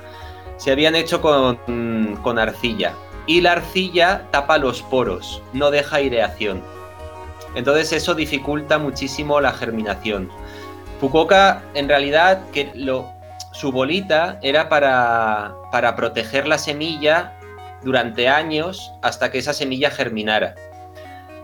se habían hecho con, con arcilla. Y la arcilla tapa los poros, no deja aireación. Entonces eso dificulta muchísimo la germinación. Fukuoka, en realidad, que lo, su bolita era para, para proteger la semilla durante años hasta que esa semilla germinara.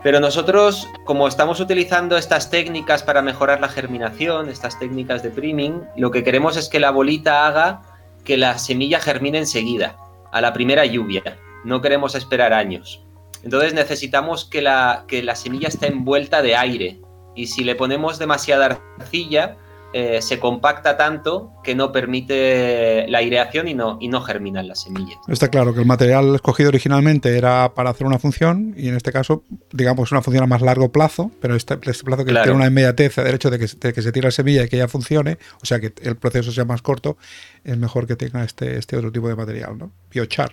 Pero nosotros, como estamos utilizando estas técnicas para mejorar la germinación, estas técnicas de priming, lo que queremos es que la bolita haga que la semilla germine enseguida, a la primera lluvia. No queremos esperar años. Entonces necesitamos que la, que la semilla esté envuelta de aire y si le ponemos demasiada arcilla eh, se compacta tanto que no permite la aireación y no, y no germinan las semillas. Está claro que el material escogido originalmente era para hacer una función y en este caso, digamos, una función a más largo plazo, pero este, este plazo que claro. tiene una inmediatez del hecho de que, de que se tire la semilla y que ya funcione, o sea que el proceso sea más corto, es mejor que tenga este, este otro tipo de material, ¿no? Biochar.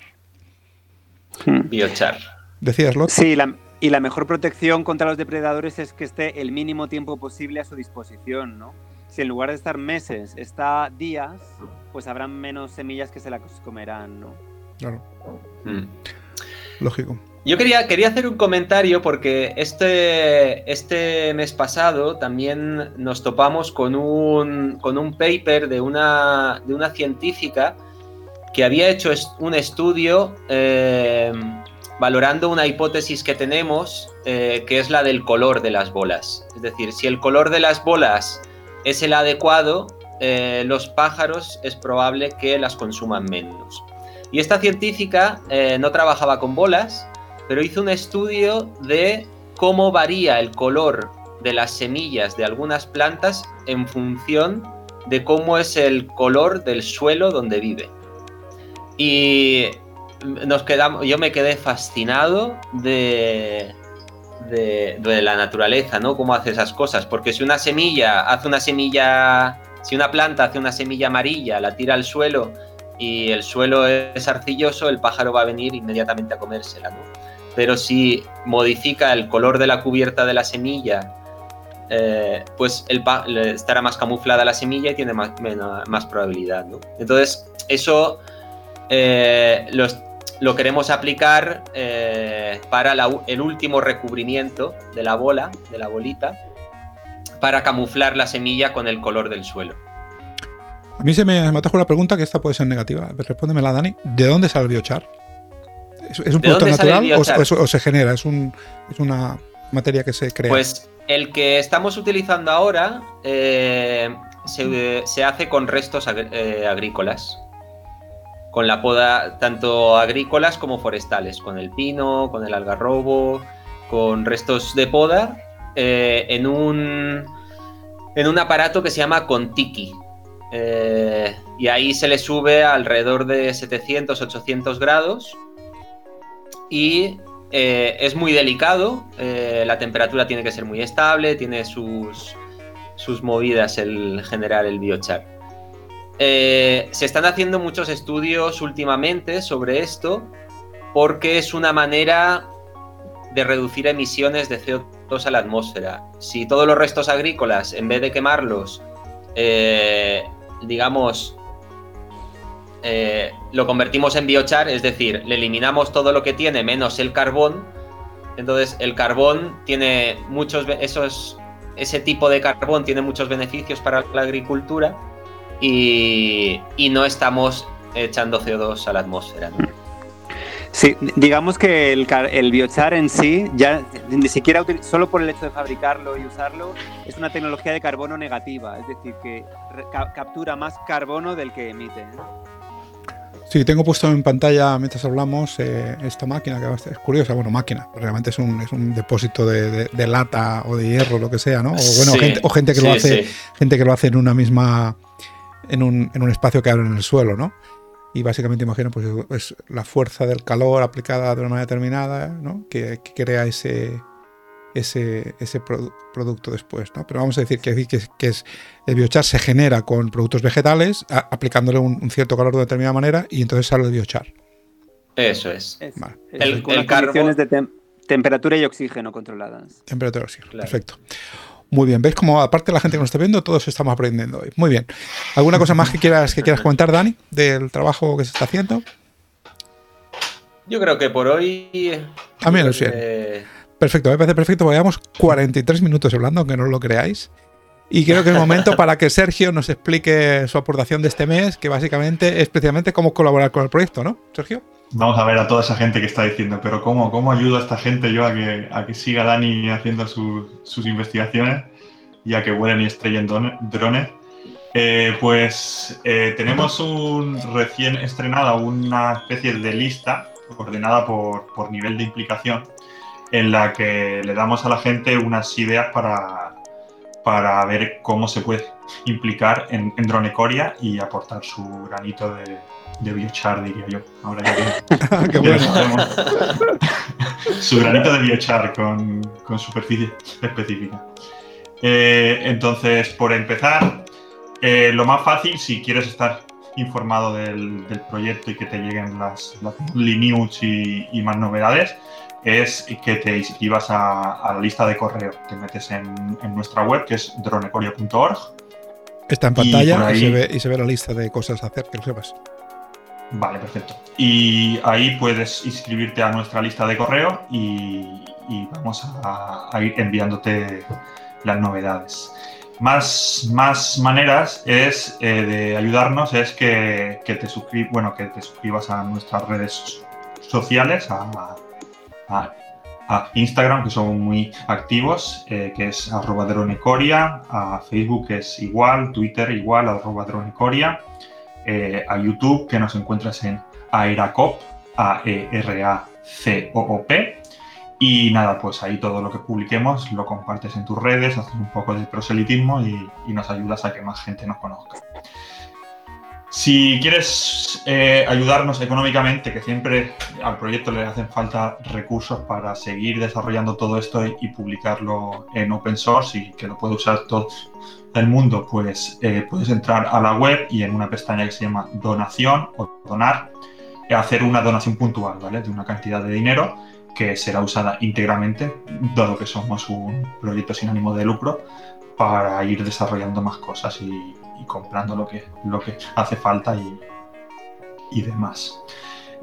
Biochar. Decías, Lot. Sí, la, y la mejor protección contra los depredadores es que esté el mínimo tiempo posible a su disposición, ¿no? Si en lugar de estar meses está días, pues habrán menos semillas que se las comerán, ¿no? Claro. Mm. lógico. Yo quería, quería hacer un comentario porque este, este mes pasado también nos topamos con un, con un paper de una, de una científica que había hecho un estudio eh, valorando una hipótesis que tenemos, eh, que es la del color de las bolas. Es decir, si el color de las bolas es el adecuado, eh, los pájaros es probable que las consuman menos. Y esta científica no trabajaba con bolas, pero hizo un estudio de cómo varía el color de las semillas de algunas plantas en función de cómo es el color del suelo donde vive. Y nos quedamos, yo me quedé fascinado de, de, la naturaleza, ¿no? Cómo hace esas cosas. Porque si una semilla hace una semilla, si una planta hace una semilla amarilla, la tira al suelo y el suelo es arcilloso, el pájaro va a venir inmediatamente a comérsela, ¿no? Pero si modifica el color de la cubierta de la semilla, eh, pues el estará más camuflada la semilla y tiene más, más probabilidad, ¿no? Entonces, eso eh, lo queremos aplicar eh, para el último recubrimiento de la bola, de la bolita, para camuflar la semilla con el color del suelo. A mí se me, me atajo la pregunta, que esta puede ser negativa. Respóndemela, Dani. ¿De dónde sale el biochar? ¿Es, un producto natural o, se genera? ¿Es, una materia que se crea? Pues el que estamos utilizando ahora eh, se, hace con restos agrícolas con la poda tanto agrícolas como forestales, con el pino, con el algarrobo, con restos de poda, eh, en, un, en un aparato que se llama Contiki. Eh, y ahí se le sube alrededor de 700-800 grados y eh, es muy delicado, la temperatura tiene que ser muy estable, tiene sus, sus movidas el generar el biochar. Eh, se están haciendo muchos estudios últimamente sobre esto porque es una manera de reducir emisiones de CO2 a la atmósfera. Si todos los restos agrícolas, en vez de quemarlos, eh, digamos, eh, lo convertimos en biochar, es decir, le eliminamos todo lo que tiene menos el carbón, entonces el carbón tiene muchos, ese tipo de carbón tiene muchos beneficios para la agricultura y, no estamos echando CO2 a la atmósfera. Sí, digamos que el, el, biochar en sí, ya ni siquiera solo por el hecho de fabricarlo y usarlo, es una tecnología de carbono negativa, es decir, que captura más carbono del que emite. Sí, tengo puesto en pantalla mientras hablamos eh, esta máquina, que es curiosa, bueno, máquina, realmente es un, es un depósito de, de, lata o de hierro, lo que sea, ¿no? O bueno, gente, o gente que lo hace, gente que lo hace en una misma en un, en un espacio que abre en el suelo, ¿no? Y básicamente imagino pues es la fuerza del calor aplicada de una manera determinada, ¿no? Que, crea ese, ese, ese producto después, ¿no? Pero vamos a decir que, que, que es, el biochar se genera con productos vegetales, aplicándole un, cierto calor de determinada manera y entonces sale el biochar. Eso es. El, con condiciones de temperatura y oxígeno controladas. Temperatura y oxígeno, perfecto. Muy bien, ¿veis cómo aparte de la gente que nos está viendo, todos estamos aprendiendo hoy? Muy bien. ¿Alguna cosa más que quieras, que quieras comentar, Dani, del trabajo que se está haciendo? Yo creo que por hoy... A mí lo Perfecto, me parece perfecto. Vayamos 43 minutos hablando, aunque no lo creáis. Y creo que es momento para que Sergio nos explique su aportación de este mes, que básicamente es precisamente cómo colaborar con el proyecto, ¿no, Sergio? Vamos a ver a toda esa gente que está diciendo, pero ¿cómo, cómo ayudo a esta gente yo a que, a que siga Dani haciendo sus investigaciones y a que vuelen y estrellen drones? Eh, pues eh, tenemos un recién estrenada una especie de lista ordenada por, por, nivel de implicación en la que le damos a la gente unas ideas para, para ver cómo se puede implicar en, en Dronecoria y aportar su granito de, de biochar, diría yo. Ahora ya (laughs) que, bueno. (laughs) Su granito de biochar con, con superficie específica. Eh, entonces, por empezar, eh, lo más fácil, si quieres estar informado del, proyecto y que te lleguen las, las news y, más novedades, es que te inscribas a, la lista de correo. Te metes en, en nuestra web, que es dronecorio.org. Está en pantalla y, se ve, y, se ve, la lista de cosas a hacer, que lo sepas. Vale, perfecto. Y ahí puedes inscribirte a nuestra lista de correo y, vamos a, ir enviándote las novedades. Más, más maneras es eh, de ayudarnos es que, te bueno, que te suscribas a nuestras redes sociales, a, Instagram, que son muy activos, eh, que es arroba dronecoria, a Facebook que es igual, Twitter igual, arroba dronecoria, eh, a YouTube, que nos encuentras en Aeracop, A-E-R-A-C-O-O-P. Y nada, pues ahí todo lo que publiquemos lo compartes en tus redes, haces un poco de proselitismo y, nos ayudas a que más gente nos conozca. Si quieres eh, ayudarnos económicamente, que siempre al proyecto le hacen falta recursos para seguir desarrollando todo esto y, publicarlo en open source y que lo puede usar todo el mundo, pues eh, puedes entrar a la web y en una pestaña que se llama donación o donar, hacer una donación puntual, ¿vale? De una cantidad de dinero que será usada íntegramente, dado que somos un proyecto sin ánimo de lucro, para ir desarrollando más cosas y, comprando lo que, lo que hace falta y, demás.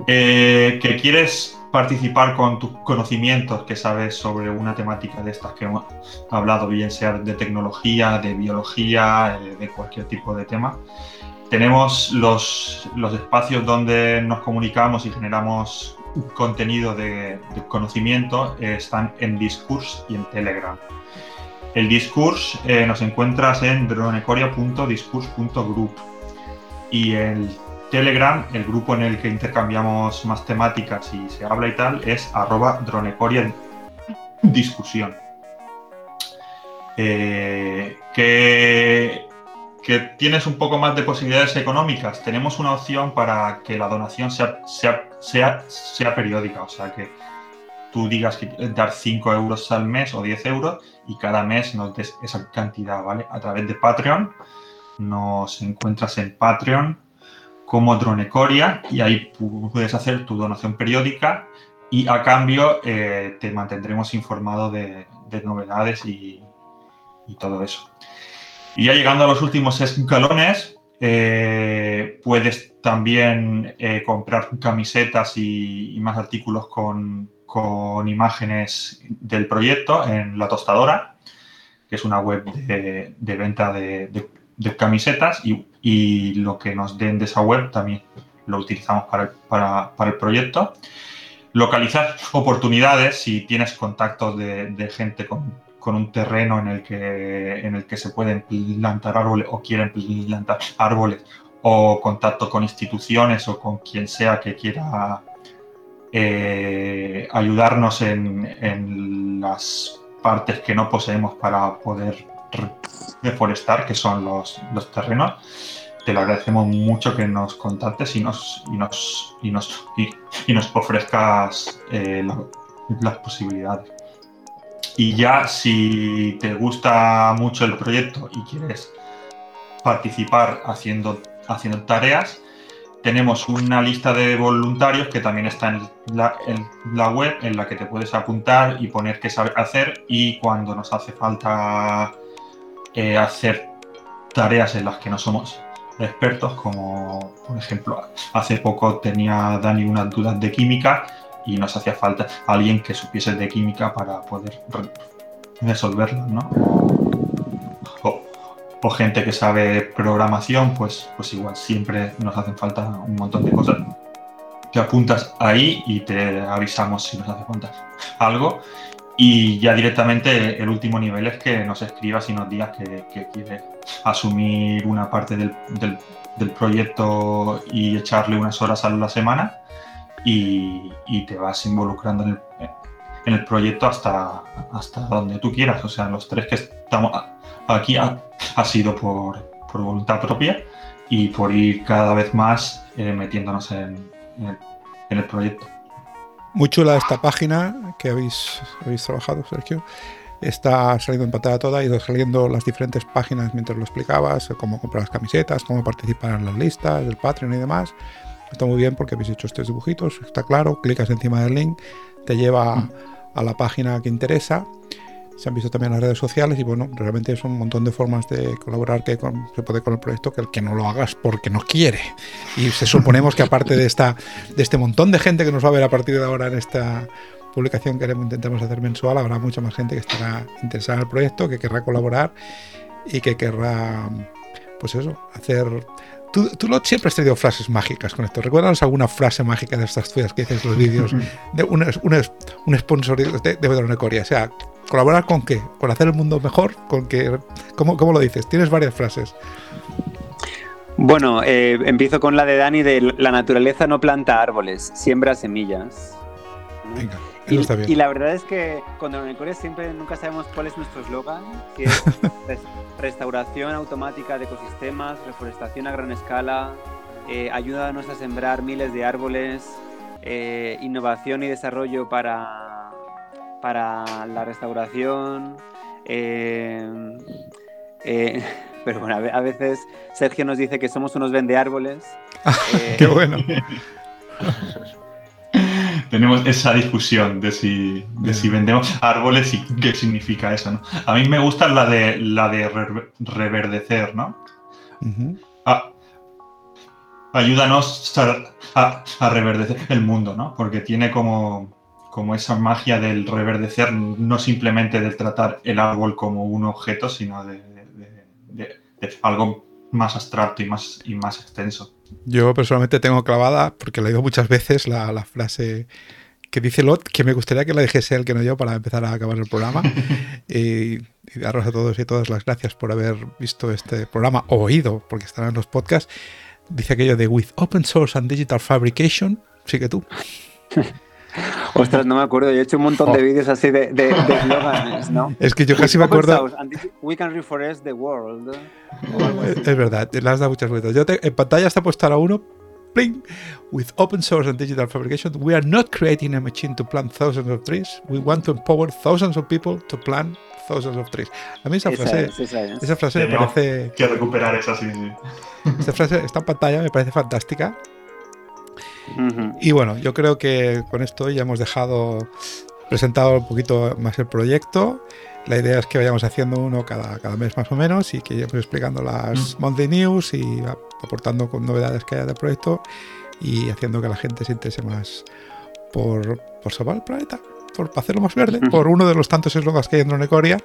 Eh, ¿Que quieres participar con tus conocimientos que sabes sobre una temática de estas que hemos hablado, bien sea de tecnología, de biología, eh, de cualquier tipo de tema? Tenemos los, los espacios donde nos comunicamos y generamos contenido de, conocimiento eh, están en Discourse y en Telegram. El Discourse eh, nos encuentras en dronecoria.discourse.group y el Telegram, el grupo en el que intercambiamos más temáticas y se habla y tal, es arroba dronecoria discusión. Eh, que tienes un poco más de posibilidades económicas, tenemos una opción para que la donación sea, sea, sea, periódica, o sea que tú digas que dar 5 euros al mes o 10 euros y cada mes nos des esa cantidad, ¿vale? A través de Patreon, nos encuentras en Patreon como Dronecoria y ahí puedes hacer tu donación periódica y a cambio eh, te mantendremos informado de, novedades y todo eso. Y ya llegando a los últimos escalones, eh, puedes también eh, comprar camisetas y, más artículos con, imágenes del proyecto en La Tostadora, que es una web de, venta de, camisetas y, lo que nos den de esa web también lo utilizamos para el, proyecto. Localizar oportunidades si tienes contactos de gente con con un terreno en el que, en el que se pueden plantar árboles o quieren plantar árboles o contacto con instituciones o con quien sea que quiera eh, ayudarnos en, las partes que no poseemos para poder deforestar, que son los, terrenos. Te lo agradecemos mucho que nos contactes y nos, y nos, y nos, y, nos ofrezcas eh, las posibilidades. Y ya si te gusta mucho el proyecto y quieres participar haciendo, haciendo tareas, tenemos una lista de voluntarios que también está en la, web en la que te puedes apuntar y poner qué saber hacer y cuando nos hace falta eh, hacer tareas en las que no somos expertos, como por ejemplo hace poco tenía Dani unas dudas de química y nos hacía falta alguien que supiese de química para poder resolverlo, ¿no? O, gente que sabe programación, pues, pues igual siempre nos hacen falta un montón de cosas. Te apuntas ahí y te avisamos si nos hace falta algo. Y ya directamente el último nivel es que nos escribas y nos digas que, que quiere asumir una parte del, del, proyecto y echarle unas horas a la semana y, te vas involucrando en el, proyecto hasta, hasta donde tú quieras. O sea, los tres que estamos aquí ha, sido por, voluntad propia y por ir cada vez más eh, metiéndonos en, el, proyecto. Muy chula esta página que habéis, habéis trabajado, Sergio. Está saliendo en pantalla toda, y saliendo las diferentes páginas mientras lo explicabas, cómo comprar las camisetas, cómo participar en las listas, el Patreon y demás. Está muy bien porque habéis hecho estos dibujitos, está claro, clicas encima del link, te lleva a la página que interesa. Se han visto también en las redes sociales y bueno, realmente es un montón de formas de colaborar que se puede con el proyecto que el que no lo hagas porque no quiere. Y se suponemos que aparte de esta de este montón de gente que nos va a ver a partir de ahora en esta publicación que intentamos hacer mensual, habrá mucha más gente que estará interesada en el proyecto, que querrá colaborar y que querrá, pues eso, hacer... Tú, tú lo- siempre has tenido frases mágicas con esto. ¿Recuerdas alguna frase mágica de estas tuyas que dices en los vídeos? De un, un, un sponsor de, de Bedronecoria. O sea, ¿colaborar con qué? ¿Con hacer el mundo mejor? ¿Con qué? ¿Cómo, cómo lo dices? Tienes varias frases. Bueno, eh, empiezo con la de Dani de la naturaleza no planta árboles, siembra semillas. Venga, Y, está bien. y la verdad es que con Dronecore siempre nunca sabemos cuál es nuestro eslogan, que es (laughs) res- restauración automática de ecosistemas, reforestación a gran escala, eh, ayúdanos a sembrar miles de árboles, eh, innovación y desarrollo para, para la restauración. eh, eh, (laughs) pero bueno, a ve- a veces Sergio nos dice que somos unos vendeárboles. (laughs) eh, Qué bueno. Tenemos esa discusión de si, de si vendemos árboles y qué significa eso, ¿no? A mí me gusta la de, la de re- reverdecer, ¿no? Ah, ayúdanos a, a- a reverdecer el mundo, ¿no? Porque tiene como, como esa magia del reverdecer, no simplemente del tratar el árbol como un objeto, sino de, de- de- de algo más abstracto y más, y más extenso. Yo personalmente tengo clavada, porque la he oído muchas veces, la, la frase que dice Lot, que me gustaría que la dijese él, que no yo, para empezar a acabar el programa. (laughs) y, y daros a todos y todas las gracias por haber visto este programa o oído, porque estarán en los podcasts. Dice aquello de With Open Source and Digital Fabrication. Sigue tú. (laughs) Ostras, no me acuerdo. Yo he hecho un montón de vídeos así de de- de eslóganes, ¿no? Es que yo casi me acuerdo. We can reforest the world. Es verdad, le has dado muchas vueltas. Yo te- en pantalla está puesto ahora uno. Pling. With open source and digital fabrication, we are not creating a machine to plant thousands of trees. We want to empower thousands of people to plant thousands of trees. A mí esa Esa frase, es, esa es. esa frase me parece, que recuperar esa, sí, sí. esta frase está en pantalla, me parece fantástica. Ujú. Y bueno, yo creo que con esto ya hemos dejado presentado un poquito más el proyecto. La idea es que vayamos haciendo uno cada, cada mes más o menos y que vayamos explicando las monthly news y aportando con novedades que haya del proyecto y haciendo que la gente se interese más por, por salvar el planeta, por hacerlo más verde, por uno de los tantos eslogans que hay en Dronecoria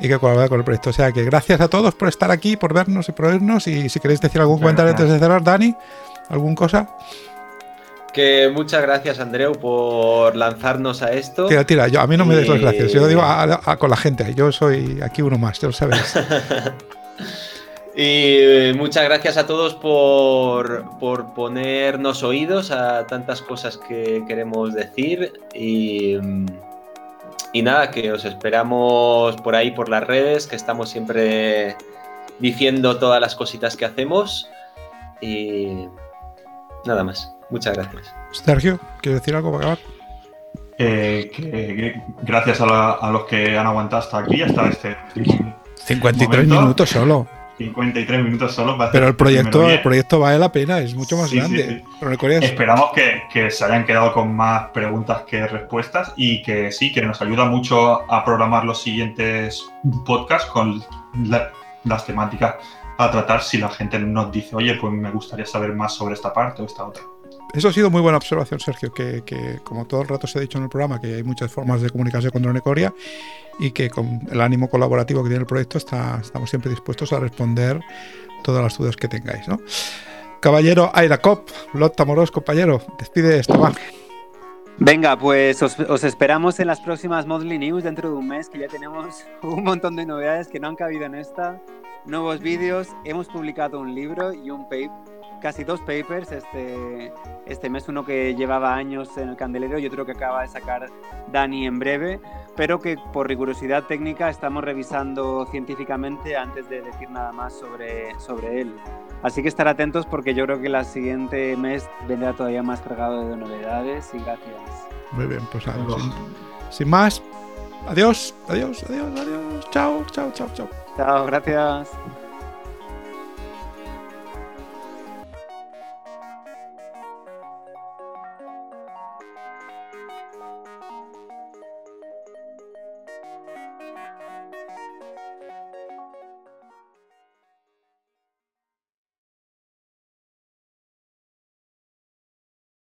y que colabora con el proyecto. O sea que gracias a todos por estar aquí, por vernos y por oírnos y si queréis decir algún comentario antes de cerrar, Dani, ¿alguna cosa? Que muchas gracias, Andreu, por lanzarnos a esto. Tira, tira, yo, a mí no me des las Y- gracias, yo lo digo a- a- con la gente, yo soy aquí uno más, ya lo sabéis. (laughs) Y eh, muchas gracias a todos por, por ponernos oídos a tantas cosas que queremos decir. Y, mm, y nada, que os esperamos por ahí, por las redes, que estamos siempre diciendo todas las cositas que hacemos. Y nada más. Muchas gracias. Sergio, ¿quieres decir algo para acabar? Eh, que- que gracias a, la- a los que han aguantado hasta aquí, hasta este 53 Momento. minutos solo. 53 minutos solo. para Pero el proyecto, el proyecto vale la pena, es mucho más Sí, grande. sí. Esperamos que, que se hayan quedado con más preguntas que respuestas y que sí, que nos ayuda mucho a programar los siguientes podcasts con la- las temáticas a tratar si la gente nos dice, oye, pues me gustaría saber más sobre esta parte o esta otra. Eso ha sido muy buena observación, Sergio, que, que como todo el rato se ha dicho en el programa, que hay muchas formas de comunicarse con Dronecoria y que con el ánimo colaborativo que tiene el proyecto está, estamos siempre dispuestos a responder todas las dudas que tengáis. ¿no? Caballero Airacop, Lot Tamoros, compañero, despide esto, va. Venga, pues os, os esperamos en las próximas Monthly News dentro de un mes, que ya tenemos (laughs) un montón de novedades que no han cabido en esta. Nuevos vídeos, hemos publicado un libro y un paper, casi dos papers este, este mes, uno que llevaba años en el candelero y otro que acaba de sacar Dani en breve, pero que por rigurosidad técnica estamos revisando científicamente antes de decir nada más sobre, sobre él. Así que estar atentos porque yo creo que el siguiente mes vendrá todavía más cargado de novedades y gracias. Muy bien, pues nada, sin, sin más, adiós, adiós, adiós, adiós, chao, chao, chao, chao. Chao, gracias.